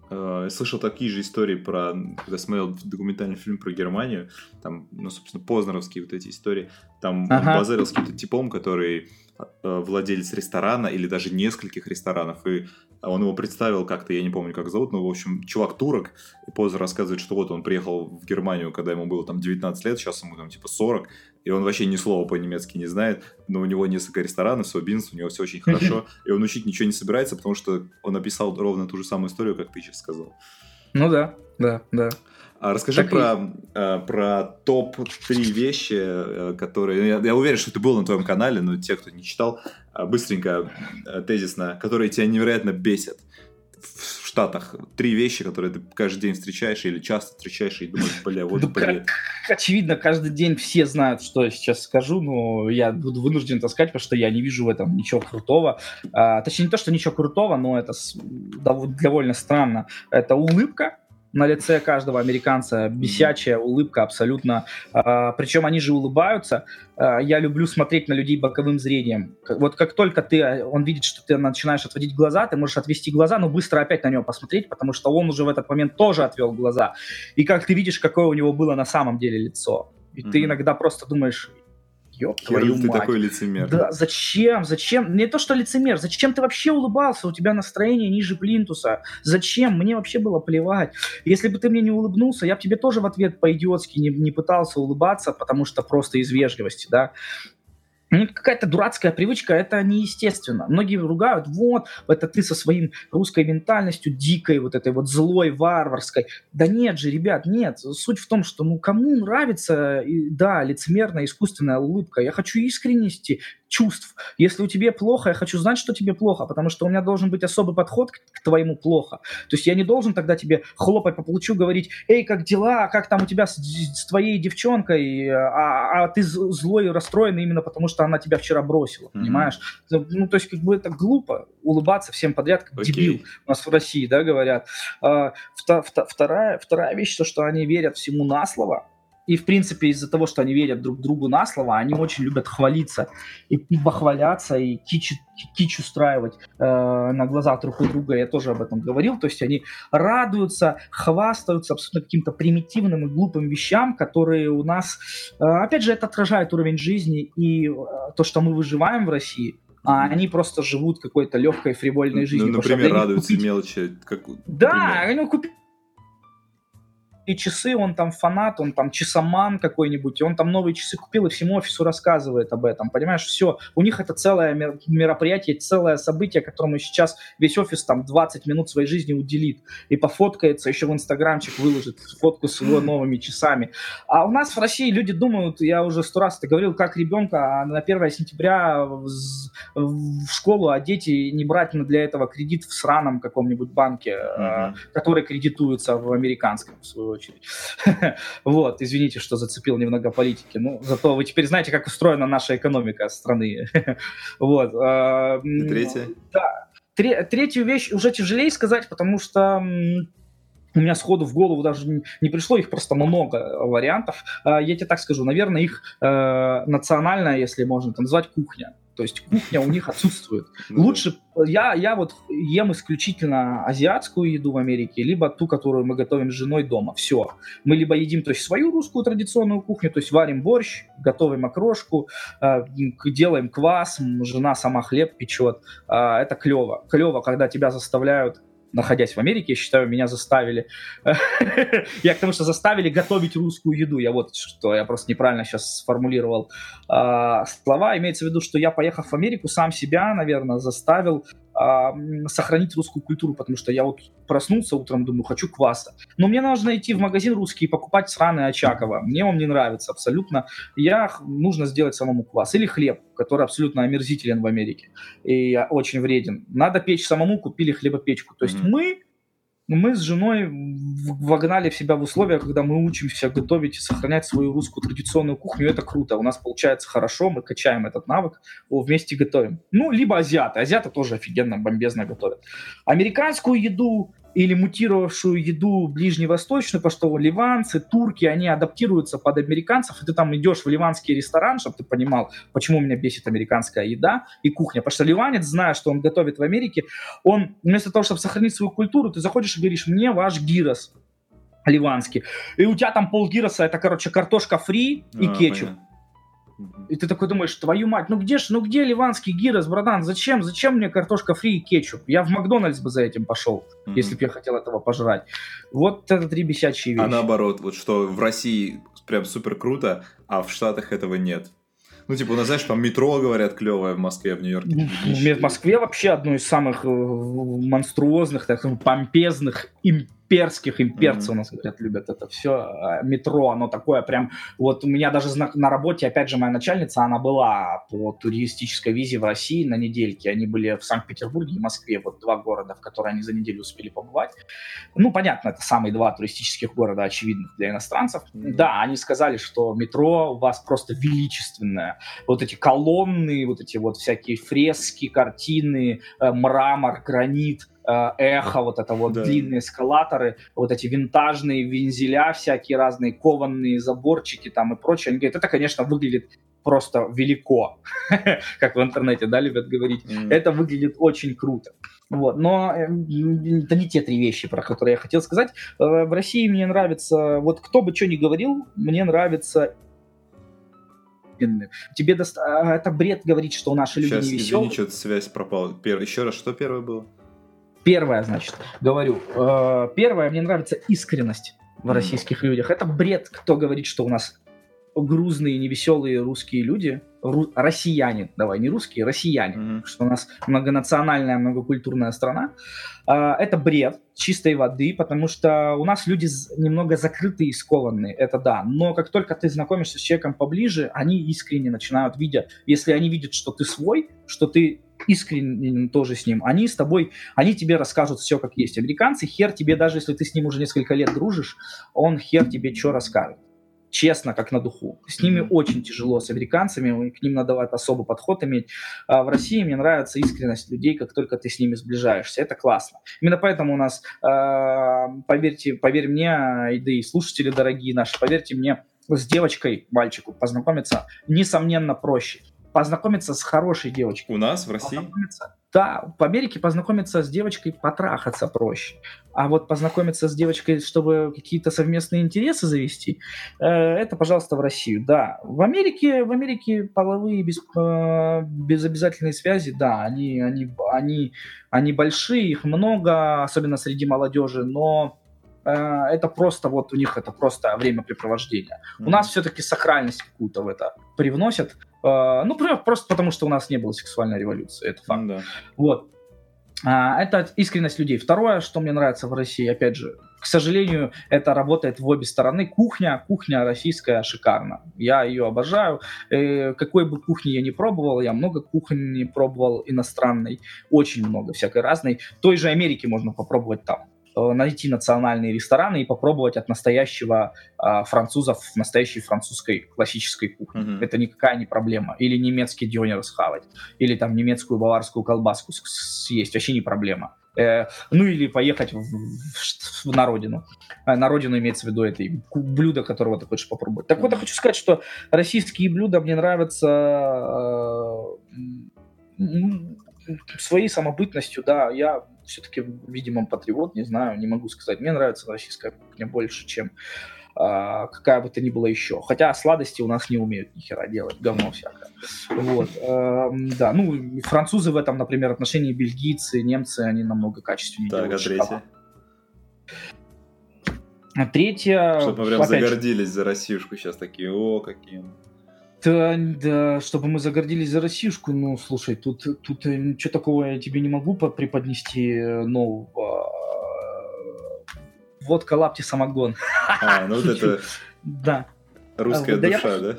B: Э, я слышал такие же истории про, когда смотрел документальный фильм про Германию, там, ну, собственно, познеровские вот эти истории, там ага. он базарил с каким-то типом, который э, владелец ресторана или даже нескольких ресторанов, и он его представил как-то, я не помню, как зовут, но, в общем, чувак турок, и Поза рассказывает, что вот он приехал в Германию, когда ему было там 19 лет, сейчас ему там типа 40, и он вообще ни слова по-немецки не знает, но у него несколько ресторанов, свой бизнес, у него все очень хорошо, *laughs* и он учить ничего не собирается, потому что он описал ровно ту же самую историю, как ты сейчас сказал.
C: Ну да, да, да.
B: А расскажи так про, и... э, про топ-3 вещи, э, которые... Я, я уверен, что это было на твоем канале, но те, кто не читал, э, быстренько, э, тезисно, которые тебя невероятно бесят в Штатах. Три вещи, которые ты каждый день встречаешь или часто встречаешь и думаешь, бля, вот, бля.
C: Очевидно, каждый день все знают, что я сейчас скажу, но я буду вынужден это сказать, потому что я не вижу в этом ничего крутого. А, точнее, не то, что ничего крутого, но это довольно странно. Это улыбка, на лице каждого американца бесячая улыбка абсолютно. А, причем они же улыбаются. А, я люблю смотреть на людей боковым зрением. Вот как только ты, он видит, что ты начинаешь отводить глаза, ты можешь отвести глаза, но быстро опять на него посмотреть, потому что он уже в этот момент тоже отвел глаза. И как ты видишь, какое у него было на самом деле лицо. И mm-hmm. ты иногда просто думаешь, ёб твою
B: ты
C: мать.
B: такой лицемер.
C: Да, зачем, зачем, не то что лицемер, зачем ты вообще улыбался, у тебя настроение ниже плинтуса, зачем, мне вообще было плевать. Если бы ты мне не улыбнулся, я бы тебе тоже в ответ по-идиотски не, не пытался улыбаться, потому что просто из вежливости, да. Ну, какая-то дурацкая привычка, это неестественно. Многие ругают, вот, это ты со своим русской ментальностью дикой, вот этой вот злой, варварской. Да нет же, ребят, нет. Суть в том, что ну кому нравится, да, лицемерная искусственная улыбка. Я хочу искренности, чувств. Если у тебя плохо, я хочу знать, что тебе плохо, потому что у меня должен быть особый подход к, к твоему плохо. То есть я не должен тогда тебе хлопать по плечу, говорить, эй, как дела, как там у тебя с, с твоей девчонкой, а, а ты злой и расстроенный именно потому, что она тебя вчера бросила, mm-hmm. понимаешь? Ну, то есть как бы это глупо улыбаться всем подряд, как okay. дебил у нас в России, да, говорят. А, вторая, вторая вещь, то, что они верят всему на слово, и, в принципе, из-за того, что они верят друг другу на слово, они очень любят хвалиться и, и похваляться, и кич, кич устраивать э, на глазах друг у друга. Я тоже об этом говорил. То есть они радуются, хвастаются абсолютно каким-то примитивным и глупым вещам, которые у нас... Э, опять же, это отражает уровень жизни и э, то, что мы выживаем в России а они просто живут какой-то легкой фривольной ну, жизнью.
B: Ну, например, радуются купить... мелочи. Как...
C: Да, они купить и часы, он там фанат, он там часоман какой-нибудь, и он там новые часы купил и всему офису рассказывает об этом, понимаешь, все, у них это целое мероприятие, целое событие, которому сейчас весь офис там 20 минут своей жизни уделит, и пофоткается, еще в инстаграмчик выложит фотку с его *laughs* новыми часами. А у нас в России люди думают, я уже сто раз это говорил, как ребенка а на 1 сентября в школу одеть и не брать для этого кредит в сраном каком-нибудь банке, mm-hmm. который кредитуется в американском, в свою очередь. *laughs* вот, извините, что зацепил немного политики. Ну, зато вы теперь знаете, как устроена наша экономика страны. *laughs* вот. А,
B: Третья?
C: Да. Третью вещь уже тяжелее сказать, потому что у меня сходу в голову даже не пришло, их просто много вариантов. А, я тебе так скажу, наверное, их э, национальная, если можно это назвать, кухня. То есть кухня у них отсутствует. *laughs* Ну Лучше я, я вот ем исключительно азиатскую еду в Америке, либо ту, которую мы готовим с женой дома. Все. Мы либо едим то есть, свою русскую традиционную кухню, то есть варим борщ, готовим окрошку, э, делаем квас, жена сама хлеб печет. Э, это клево. Клево, когда тебя заставляют находясь в Америке, я считаю, меня заставили. *laughs* я к тому, что заставили готовить русскую еду. Я вот что, я просто неправильно сейчас сформулировал а, слова. Имеется в виду, что я, поехав в Америку, сам себя, наверное, заставил а, сохранить русскую культуру, потому что я вот проснулся утром, думаю, хочу кваса. Но мне нужно идти в магазин русский и покупать сраный Очакова. Мне он не нравится абсолютно. Я нужно сделать самому квас. Или хлеб, который абсолютно омерзителен в Америке и очень вреден. Надо печь самому, купили хлебопечку. То есть mm-hmm. мы мы с женой вогнали в себя в условия, когда мы учимся готовить и сохранять свою русскую традиционную кухню. Это круто. У нас получается хорошо, мы качаем этот навык, вместе готовим. Ну, либо азиаты. Азиаты тоже офигенно, бомбезно готовят. Американскую еду или мутировавшую еду ближневосточную, потому что ливанцы, турки, они адаптируются под американцев, и ты там идешь в ливанский ресторан, чтобы ты понимал, почему меня бесит американская еда и кухня. Потому что ливанец, зная, что он готовит в Америке, он вместо того, чтобы сохранить свою культуру, ты заходишь и говоришь, мне ваш гирос ливанский. И у тебя там пол гироса, это, короче, картошка фри и а, кетчуп. Понятно. И ты такой думаешь, твою мать, ну где ж, ну где ливанский гирос, братан, зачем, зачем мне картошка фри и кетчуп? Я в Макдональдс бы за этим пошел, mm-hmm. если бы я хотел этого пожрать. Вот это три бесячие вещи.
B: А наоборот, вот что в России прям супер круто, а в Штатах этого нет. Ну, типа, у нас, знаешь, там метро, говорят, клевое в Москве, в Нью-Йорке.
C: В Москве вообще одно из самых э, монструозных, так помпезных имперских, имперцы mm-hmm. у нас, говорят, любят это все. А, метро, оно такое прям... Вот у меня даже на работе, опять же, моя начальница, она была по туристической визе в России на недельке. Они были в Санкт-Петербурге и Москве, вот два города, в которые они за неделю успели побывать. Ну, понятно, это самые два туристических города, очевидных для иностранцев. Mm-hmm. Да, они сказали, что метро у вас просто величественное. Вот эти колонны, вот эти вот всякие фрески, картины, э, мрамор, гранит, эхо, вот это вот да. длинные эскалаторы, вот эти винтажные вензеля всякие разные, кованные заборчики там и прочее. Они говорят, это, конечно, выглядит просто велико, *laughs* как в интернете, да, любят говорить. Mm. Это выглядит очень круто. Вот, но э, это не те три вещи, про которые я хотел сказать. Э, в России мне нравится, вот кто бы что ни говорил, мне нравится. Тебе доста... а, это бред говорить, что наши люди
B: Сейчас,
C: не веселые.
B: извини, что-то связь пропала. Пер... Еще раз, что первое было?
C: Первое, значит, говорю. э, Первое, мне нравится искренность в российских людях. Это бред, кто говорит, что у нас грузные, невеселые русские люди, ру- россияне, давай, не русские, россияне,
B: Мгм.
C: что у нас многонациональная, многокультурная страна. А, Это бред чистой воды, потому что у нас люди немного закрытые и скованные, это да. Но как только ты знакомишься с человеком поближе, они искренне начинают видеть, если они видят, что ты свой, что ты искренне тоже с ним, они с тобой, они тебе расскажут все как есть. Американцы, хер тебе, даже если ты с ним уже несколько лет дружишь, он хер тебе что расскажет. Честно, как на духу. С ними очень тяжело, с американцами, к ним надо особый подход иметь. А в России мне нравится искренность людей, как только ты с ними сближаешься. Это классно. Именно поэтому у нас, э, поверьте, поверь мне, и да и слушатели дорогие наши, поверьте мне, с девочкой, мальчику познакомиться, несомненно, проще. Познакомиться с хорошей девочкой.
B: У нас в России?
C: Да, в Америке познакомиться с девочкой потрахаться проще. А вот познакомиться с девочкой, чтобы какие-то совместные интересы завести, э, это, пожалуйста, в Россию. Да, в Америке, в Америке половые без, э, безобязательные связи, да, они, они, они, они большие, их много, особенно среди молодежи, но это просто вот у них это просто времяпрепровождение. У нас все-таки сакральность какую-то в это привносят. Э, Ну, про- просто потому, что у нас не было сексуальной революции, это факт.
B: Да.
C: Вот. А, это искренность людей. Второе, что мне нравится в России, опять же, к сожалению, это работает в обе стороны. Кухня, кухня российская шикарна. Я ее обожаю. Э, какой бы кухни я не пробовал, я много кухни пробовал иностранной, очень много всякой разной. Той же Америки можно попробовать там э, найти национальные рестораны и попробовать от настоящего а, французов настоящей французской классической кухни.
B: Мгм.
C: Это никакая не проблема. Или немецкий дёнер схавать, или там немецкую баварскую колбаску съесть, вообще не проблема. Э, ну или поехать в, в в- на родину. А, на родину имеется в виду это блюдо, которого ты хочешь попробовать. Так вот, я хочу сказать, что российские блюда мне нравятся э, своей самобытностью, да, я все-таки, видимо, патриот, не знаю, не могу сказать. Мне нравится российская кухня больше, чем а, какая бы то ни была еще. Хотя сладости у нас не умеют ни хера делать, говно всякое. Вот. эм, да, ну, французы в этом, например, отношении бельгийцы, немцы, они намного качественнее
B: Так, а
C: делают
B: третье?
C: шоколад. А третье...
B: Чтобы мы прям
C: же,
B: загордились за Россиюшку сейчас такие, о, какие. Мы».
C: Да, да, чтобы мы загордились за Россиюшку, ну, слушай, тут, тут э, ничего такого я тебе не могу по- преподнести э, нового. Водка, лапти, самогон.
B: А, ну вот это *laughs*
C: Да,
B: русская
C: А, да я
B: душа,
C: пос-
B: да?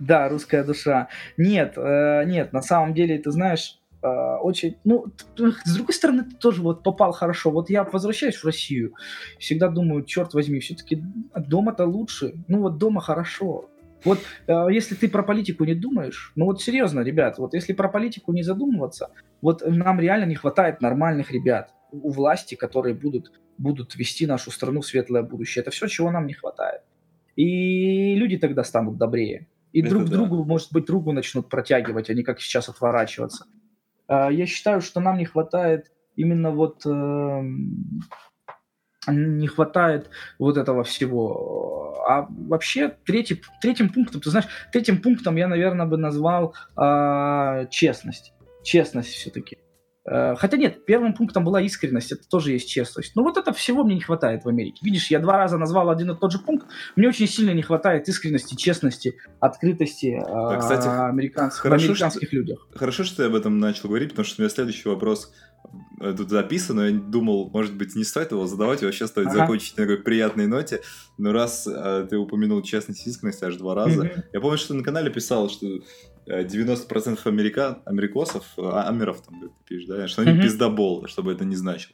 C: да, русская душа. Нет, э, нет, на самом деле, ты знаешь, э, очень, ну, с другой стороны, ты тоже вот попал хорошо. Вот я возвращаюсь в Россию, всегда думаю, черт возьми, все-таки дома-то лучше. Ну, вот дома хорошо. Вот э, если ты про политику не думаешь, ну вот серьезно, ребят, вот если про политику не задумываться, вот нам реально не хватает нормальных ребят у власти, которые будут, будут вести нашу страну в светлое будущее. Это все, чего нам не хватает. И люди тогда станут добрее. И
B: Это
C: друг
B: да.
C: другу, может быть, другу начнут протягивать, а не как сейчас отворачиваться. А, Я считаю, что нам не хватает именно вот эм, не хватает вот этого всего. А вообще третий, третьим пунктом, ты знаешь, третьим пунктом я, наверное, бы назвал а, честность. Честность все-таки. Хотя нет, первым пунктом была искренность, это тоже есть честность. Но вот это всего мне не хватает в Америке. Видишь, я два раза назвал один и тот же пункт. Мне очень сильно не хватает искренности, честности, открытости а,
B: кстати,
C: американцев, в
B: хорошо,
C: американских людях.
B: Хорошо, что ты об этом начал говорить, потому что у меня следующий вопрос э, тут записан, но я думал, может быть, не стоит его задавать, вообще стоит
C: Ага.
B: закончить на такой приятной ноте. Но раз э, ты упомянул честность и искренность аж два раза,
C: Мгм.
B: я помню, что ты на канале писал, что э, 90% американ, америкосов, а, амеров, там, как ты пишешь, да, что они
C: Мгм.
B: пиздобол, чтобы это не значило.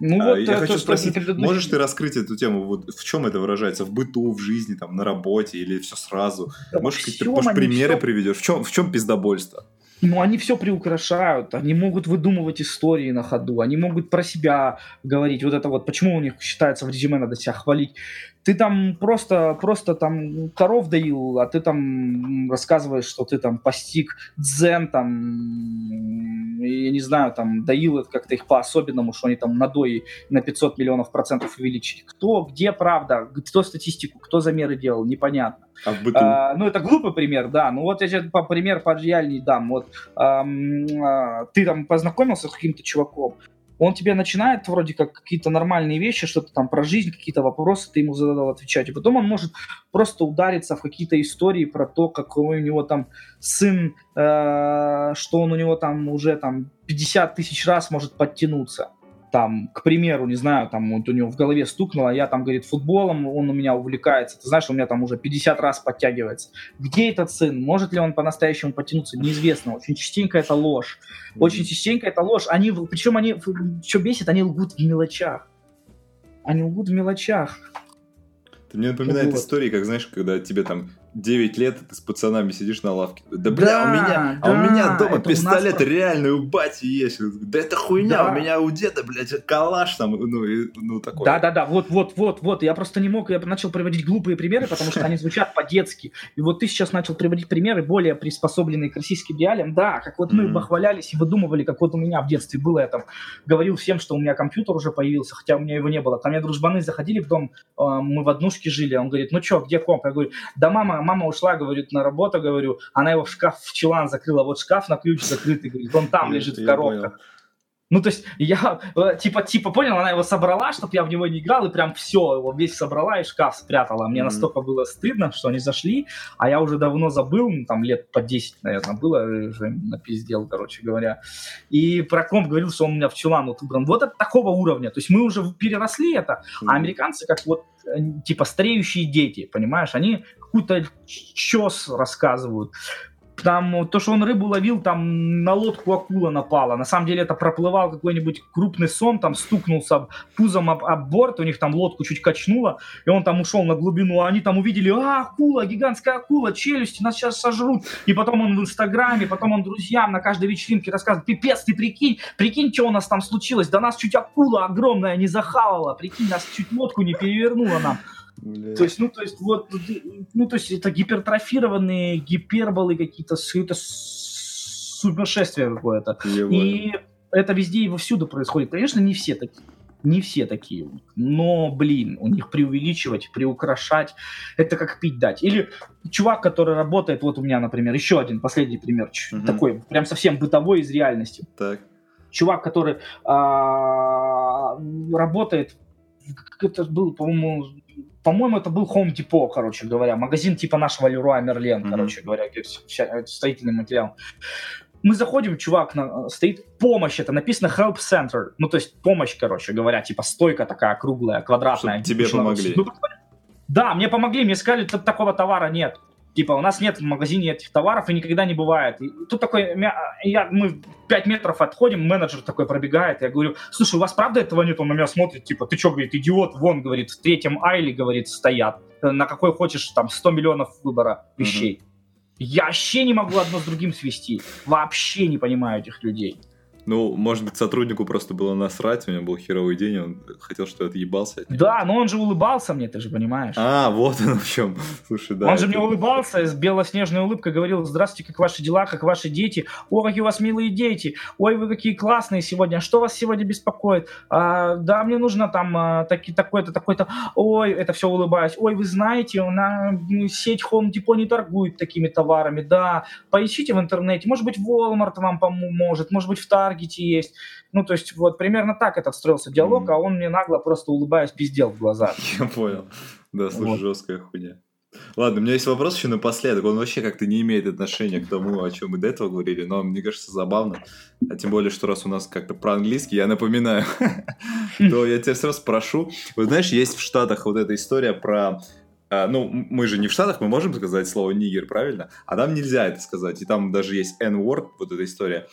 C: Ну
B: А,
C: вот
B: я хочу
C: про
B: спросить,
C: предыдущий-
B: можешь ты раскрыть эту тему? Вот в чем это выражается? В быту, в жизни, там, на работе или все сразу?
C: Да
B: какие-то
C: всём
B: может, примеры
C: всё-
B: приведешь? В чем, в чем пиздобольство?
C: Ну, они все приукрашают, они могут выдумывать истории на ходу, они могут про себя говорить. Вот это вот, почему у них считается в резюме надо себя хвалить. Ты там просто, просто там коров доил, а ты там рассказываешь, что ты там постиг дзен, там, я не знаю, там, доил это как-то их по-особенному, что они там надои на 500 миллионов процентов увеличили. Кто, где правда, кто статистику, кто замеры делал, непонятно.
B: А?
C: А, ну, это глупый пример, да. Ну, вот я тебе по пример пожияльный дам. Вот ам, а, ты там познакомился с каким-то чуваком, он тебе начинает вроде как какие-то нормальные вещи, что-то там про жизнь, какие-то вопросы ты ему задал отвечать, и потом он может просто удариться в какие-то истории про то, какой у него там сын, э, что он у него там уже там 50 тысяч раз может подтянуться там, к примеру, не знаю, там вот у него в голове стукнуло, я там, говорит, футболом, он у меня увлекается, ты знаешь, у меня там уже 50 раз подтягивается. Где этот сын? Может ли он по-настоящему потянуться? Неизвестно. Очень частенько это ложь. Очень частенько это ложь. Они, причем они, что бесит, они лгут в мелочах. Они лгут в мелочах.
B: Ты мне напоминает
C: Вот.
B: истории, как знаешь, когда тебе там 9 лет, и ты с пацанами сидишь на лавке. Да бля,
C: Да,
B: у меня, а у
C: да,
B: меня дома
C: нас
B: пистолет
C: про-
B: реальный у бати есть. Да это хуйня,
C: Да.
B: у меня у деда, блядь, калаш там, ну, и, ну такое.
C: Да, да, да, вот, вот, вот, вот. Я просто не мог, я начал приводить глупые примеры, потому что они звучат *laughs* по-детски. И вот ты сейчас начал приводить примеры, более приспособленные к российским реалиям. Да, как вот мы
B: Мгм.
C: бахвалялись и выдумывали, как вот у меня в детстве было, я там говорил всем, что у меня компьютер уже появился, хотя у меня его не было. Ко мне дружбаны заходили в дом, э, мы в однушке жили, он говорит, ну что, где комп? Я говорю, да мама, мама ушла, говорит, на работу, говорю, она его в шкаф, в чулан закрыла, вот шкаф на ключ закрытый, говорит, он там лежит в коробках. Ну, то есть, я, э, типа, типа, понял, она его собрала, чтобы я в него не играл, и прям все, его весь собрала и шкаф спрятала. Мне
B: Мгм.
C: настолько было стыдно, что они зашли, а я уже давно забыл, ну, там, лет по 10, наверное, было, и уже напиздел, короче говоря. И про комп говорил, что он у меня в чулан вот убран. Вот это такого уровня. То есть, мы уже переросли это, а американцы как вот, э, типа, стареющие дети, понимаешь? Они какую-то чес рассказывают. Там вот то, что он рыбу ловил, там на лодку акула напала. На самом деле это проплывал какой-нибудь крупный сон, там стукнулся пузом об, об борт, у них там лодку чуть качнуло, и он там ушел на глубину, а они там увидели, а, акула, гигантская акула, челюсти, нас сейчас сожрут. И потом он в Инстаграме, потом он друзьям на каждой вечеринке рассказывает, пипец, ты прикинь, прикинь, что у нас там случилось, да нас чуть акула огромная не захавала, прикинь, нас чуть лодку не перевернула нам.
B: Бля.
C: То есть, ну, то есть, вот, ну, то есть, это гипертрофированные гиперболы какие-то, с- сумасшествие какое-то. И это везде и вовсюду происходит. Конечно, не все такие. Не все такие. Но, блин, у них преувеличивать, приукрашать, это как пить дать. Или чувак, который работает, вот у меня, например, еще один последний пример,
B: Мгм.
C: такой, прям совсем бытовой из реальности
B: Так.
C: чувак, который а, работает, это был, по-моему, по-моему, это был Home Depot, короче говоря, магазин типа нашего Леруа Мерлен,
B: Мгм.
C: короче говоря, где вся- вся- строительный материал. Мы заходим, чувак на, стоит помощь, это написано Help Center, ну то есть помощь, короче говоря, типа стойка такая круглая, квадратная.
B: Чтоб тебе помогли.
C: ну, да, мне помогли, мне сказали, «Т- такого товара нет. Типа, у нас нет в магазине этих товаров и никогда не бывает. И тут такой, я, мы 5 метров отходим, менеджер такой пробегает, я говорю, слушай, у вас правда этого нет? Он на меня смотрит, типа, ты что, говорит, идиот, вон, говорит, в третьем айле, говорит, стоят. На какой хочешь, там, 100 миллионов выбора вещей. Я вообще не могу одно с другим свести. Вообще не понимаю этих людей.
B: Ну, может быть, сотруднику просто было насрать, у него был херовый день, он хотел, что я отъебался от него.
C: Да, но он же улыбался мне, ты же понимаешь.
B: А, вот он в чем. *laughs* Слушай, да.
C: он же мне улыбался с белоснежной улыбкой, говорил, здравствуйте, как ваши дела, как ваши дети, о, какие у вас милые дети, ой, вы какие классные сегодня, что вас сегодня беспокоит, «А, да, мне нужно там а, таки, такой-то, такой-то, ой, это все улыбаясь, ой, вы знаете, м, сеть Home Depot не торгует такими товарами, да, поищите в интернете, может быть, Walmart вам поможет, может быть, в Таргете есть, ну, то есть, вот, примерно так этот строился диалог,
B: Мгм.
C: а он мне нагло просто улыбаясь пиздел в глаза. *laughs*
B: Я понял. Да, слушай,
C: Вот.
B: жесткая хуйня. Ладно, у меня есть вопрос еще напоследок. Он вообще как-то не имеет отношения к тому, о чем мы до этого говорили, но мне кажется забавно. А тем более, что раз у нас как-то про английский, я напоминаю, *laughs* то я тебя сразу спрошу. Вот знаешь, есть в Штатах вот эта история про а, ну, мы же не в Штатах, мы можем сказать слово нигер, правильно? А там нельзя это сказать. И там даже есть N-word, вот эта история.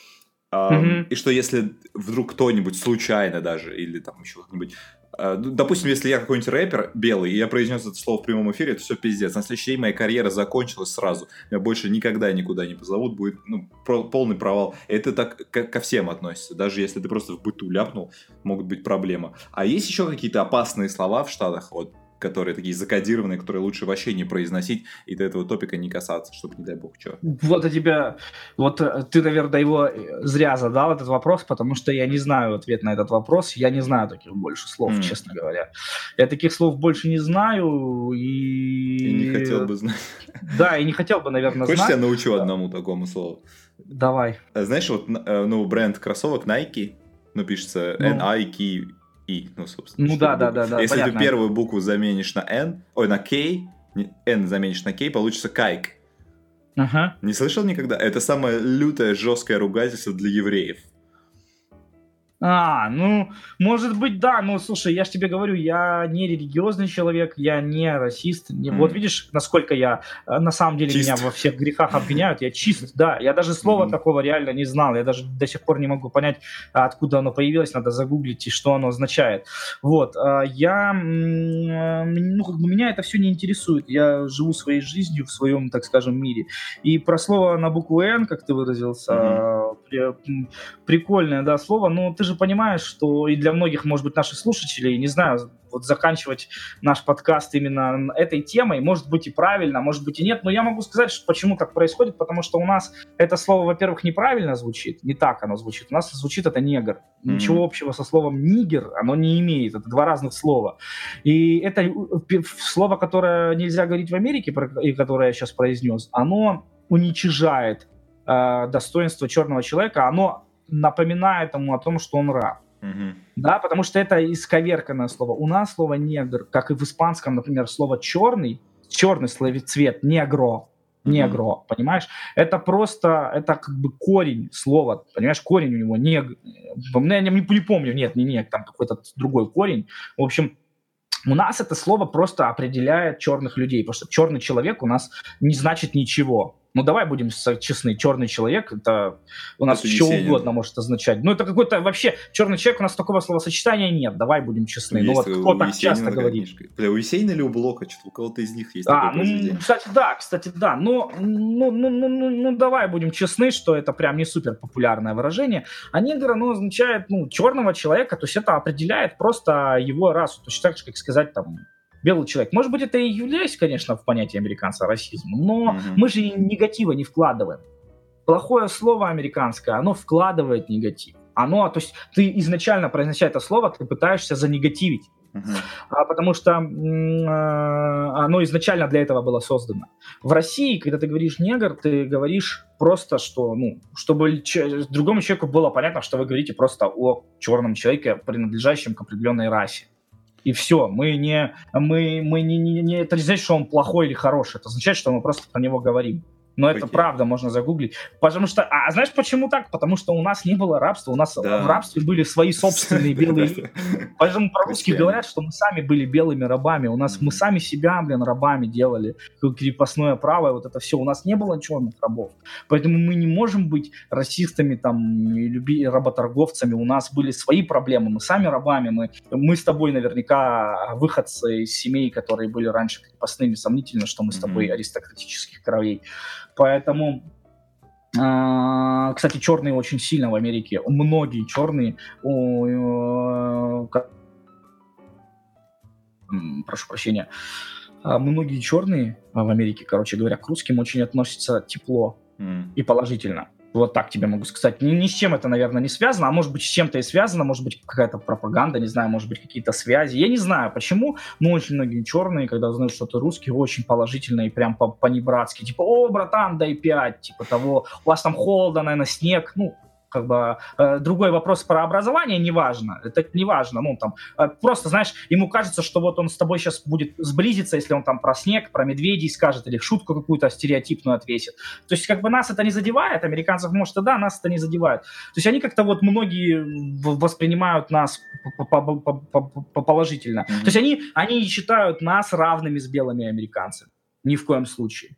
C: Мгм.
B: И что если вдруг кто-нибудь случайно даже, или там еще как-нибудь ну, Допустим, если я какой-нибудь рэпер белый, и я произнес это слово в прямом эфире, это все пиздец. На следующий день моя карьера закончилась сразу. Меня больше никогда никуда не позовут, будет ну, полный провал. Это так ко, ко всем относится. Даже если ты просто в быту ляпнул, могут быть проблемы. А есть еще какие-то опасные слова в Штатах, вот, которые такие закодированные, которые лучше вообще не произносить и до этого топика не касаться, чтобы, не дай бог, что.
C: Вот у тебя, вот э, ты, наверное, его э, зря задал этот вопрос, потому что я не знаю ответ на этот вопрос, я не знаю таких больше слов, mm. честно говоря. Я таких слов больше не знаю и...
B: И не хотел бы знать.
C: Да, и не хотел бы, наверное,
B: Хочешь,
C: знать.
B: я научу одному такому слову?
C: Давай.
B: Знаешь, вот, ну, бренд кроссовок Nike, ну, пишется ну. N-I-K и, ну, собственно.
C: Ну да, да, да, да.
B: Если понятно. ты первую букву заменишь на N, ой, на K, N заменишь на K, получится кайк.
C: Ага.
B: Не слышал никогда? Это самое лютое, жесткое ругательство для евреев.
C: А, ну, может быть, да, но слушай, я же тебе говорю, я не религиозный человек, я не расист. Не... Mm. Вот видишь, насколько я, э, на самом деле, чист. меня во всех грехах обвиняют, я чист, да, я даже слова mm. такого реально не знал, я даже до сих пор не могу понять, откуда оно появилось, надо загуглить и что оно означает. Вот, а, я, ну, как бы меня это все не интересует, я живу своей жизнью в своем, так скажем, мире. И про слово на букву «Н», как ты выразился, mm. прикольное, да, слово, но ты же же понимаешь, что и для многих, может быть, наших слушателей, не знаю, вот заканчивать наш подкаст именно этой темой, может быть и правильно, может быть и нет, но я могу сказать, что почему так происходит, потому что у нас это слово, во-первых, неправильно звучит, не так оно звучит, у нас звучит это негр, mm-hmm. ничего общего со словом нигер оно не имеет, это два разных слова, и это слово, которое нельзя говорить в Америке, и которое я сейчас произнес, оно уничижает э, достоинство черного человека, оно напоминает ему о том, что он раб.
B: Угу.
C: Да, потому что это исковерканное слово. У нас слово негр, как и в испанском, например, слово черный, черный цвет, негро, негро, mm понимаешь? Это просто, это как бы корень слова, понимаешь, корень у него нег... Я не, не помню, нет, не нег, там какой-то другой корень. В общем, у нас это слово просто определяет черных людей, потому что черный человек у нас не значит ничего. Ну, давай будем честны, черный человек, это у нас это что угодно может означать. Ну, это какой-то вообще, черный человек, у нас такого словосочетания нет, давай будем честны. Ну, вот кто так часто говорит?
B: Бля, у Есенина или у Блока, что у кого-то из них есть
C: а, ну, кстати, да, кстати, да, но, ну, ну, ну, ну, ну, давай будем честны, что это прям не супер популярное выражение. А негр, оно означает, ну, черного человека, то есть это определяет просто его расу, то есть так же, как сказать, там, белый человек. Может быть, это и является, конечно, в понятие американца расизм, но mm-hmm. мы же негатива не вкладываем. Плохое слово американское, оно вкладывает негатив. Оно, то есть ты изначально произнося это слово, ты пытаешься занегативить. Uh-huh. Потому что а, оно изначально для этого было создано. В России, когда ты говоришь негр, ты говоришь просто, что, ну, чтобы другому человеку было понятно, что вы говорите просто о черном человеке, принадлежащем к определенной расе и все. Мы не, мы, мы не, не, не, это не значит, что он плохой или хороший, это означает, что мы просто про него говорим. Но это правда, можно загуглить. Потому что, а знаешь почему так? Потому что у нас не было рабства, у нас да. в рабстве были свои собственные *laughs* белые Поэтому по-русски говорят, что мы сами были белыми рабами. У нас мы сами себя, блин, рабами делали. Крепостное право, вот это все. У нас не было черных рабов. Поэтому мы не можем быть расистами, там, люби, работорговцами. У нас были свои проблемы. Мы сами рабами. Мы, мы с тобой наверняка выходцы из семей, которые были раньше крепостными. Сомнительно, что мы с тобой аристократических кровей. Поэтому а, кстати, черные очень сильно в Америке. Многие черные, э, прошу прощения, а, многие черные в Америке, короче говоря, к русским очень относятся тепло mm. и положительно. Вот так тебе могу сказать. Ни, ни с чем это, наверное, не связано, а может быть, с чем-то и связано, может быть, какая-то пропаганда, не знаю, может быть, какие-то связи. Я не знаю, почему, но очень многие черные, когда узнают, что ты русский, очень положительно и прям по-небратски. Типа, о, братан, дай пять, типа того, у вас там холодно, наверное, снег. Ну, как бы э, другой вопрос про образование неважно, это неважно, ну там э, просто знаешь, ему кажется, что вот он с тобой сейчас будет сблизиться, если он там про снег, про медведей скажет или шутку какую-то стереотипную ответит. То есть как бы нас это не задевает, американцев может и да, нас это не задевает. То есть они как-то вот многие воспринимают нас положительно. Mm-hmm. То есть они они считают нас равными с белыми американцами. Ни в коем случае.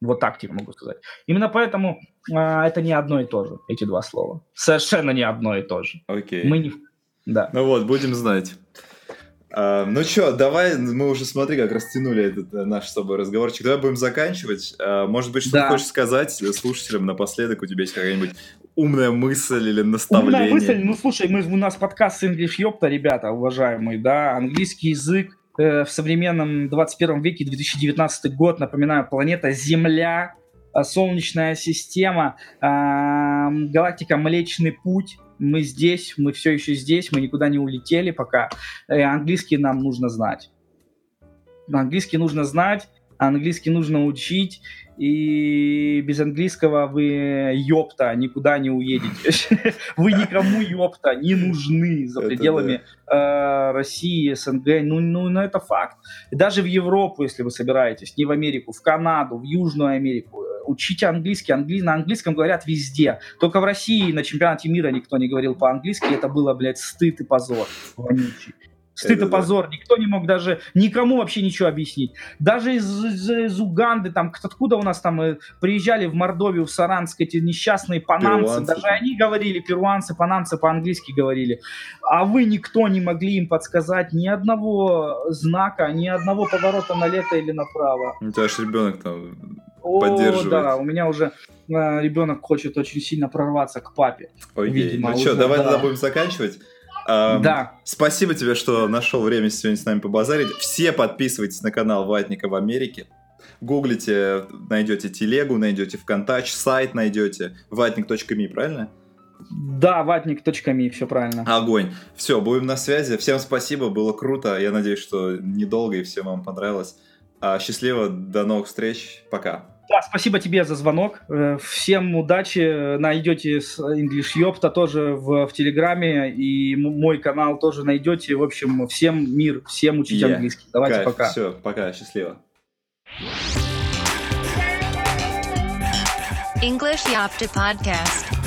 C: Вот так тебе могу сказать. Именно поэтому э, это не одно и то же, эти два слова. Совершенно не одно и то же.
B: Окей.
C: Мы не... Да.
B: Ну вот, будем знать. А, ну что, давай, мы уже, смотри, как растянули этот э, наш с тобой разговорчик. Давай будем заканчивать. А, может быть, что да. ты хочешь сказать слушателям напоследок? У тебя есть какая-нибудь умная мысль или наставление?
C: Умная мысль? Ну, слушай, мы, у нас подкаст English Ёпта, ребята, уважаемые, да, английский язык в современном 21 веке, 2019 год, напоминаю, планета Земля, э, Солнечная система, э, галактика Млечный Путь. Мы здесь, мы все еще здесь, мы никуда не улетели пока. Э, английский нам нужно знать. Английский нужно знать, английский нужно учить, и без английского вы, ёпта, никуда не уедете. *laughs* Вы никому, ёпта, не нужны за пределами э, России, СНГ. Ну, ну, ну, это факт. Даже в Европу, если вы собираетесь, не в Америку, в Канаду, в Южную Америку, э, учите английский. Англи... На английском говорят везде. Только в России на чемпионате мира никто не говорил по-английски. Это было, блядь, стыд и позор. Вонючий. Стыд это и позор. Никто не мог даже никому вообще ничего объяснить. Даже из, из, из Уганды, там, откуда у нас там э, приезжали в Мордовию, в Саранск, эти несчастные панамцы, перуанцы. даже они говорили, перуанцы, панамцы по-английски говорили. А вы никто не могли им подсказать ни одного знака, ни одного поворота налево или направо.
B: У тебя же ребенок там
C: О, поддерживает. да, у меня уже э, ребенок хочет очень сильно прорваться к папе.
B: Окей, видимо, ну что, давай да. тогда будем заканчивать.
C: Эм, да.
B: Спасибо тебе, что нашел время сегодня с нами побазарить. Все подписывайтесь на канал Ватника в Америке. Гуглите, найдете телегу, найдете ВКонтакте, сайт найдете. Ватник.ми, правильно?
C: Да, ватник.ми, все правильно.
B: Огонь. Все, будем на связи. Всем спасибо, было круто. Я надеюсь, что недолго и всем вам понравилось. А, счастливо, до новых встреч. Пока.
C: Да, спасибо тебе за звонок. Э, всем удачи. Найдете English Ёпта тоже в, в Телеграме. И мой канал тоже найдете. В общем, всем мир, всем учить yeah. английский. Давайте Кайф. пока.
B: Все, пока, счастливо.
A: English Yapta Podcast.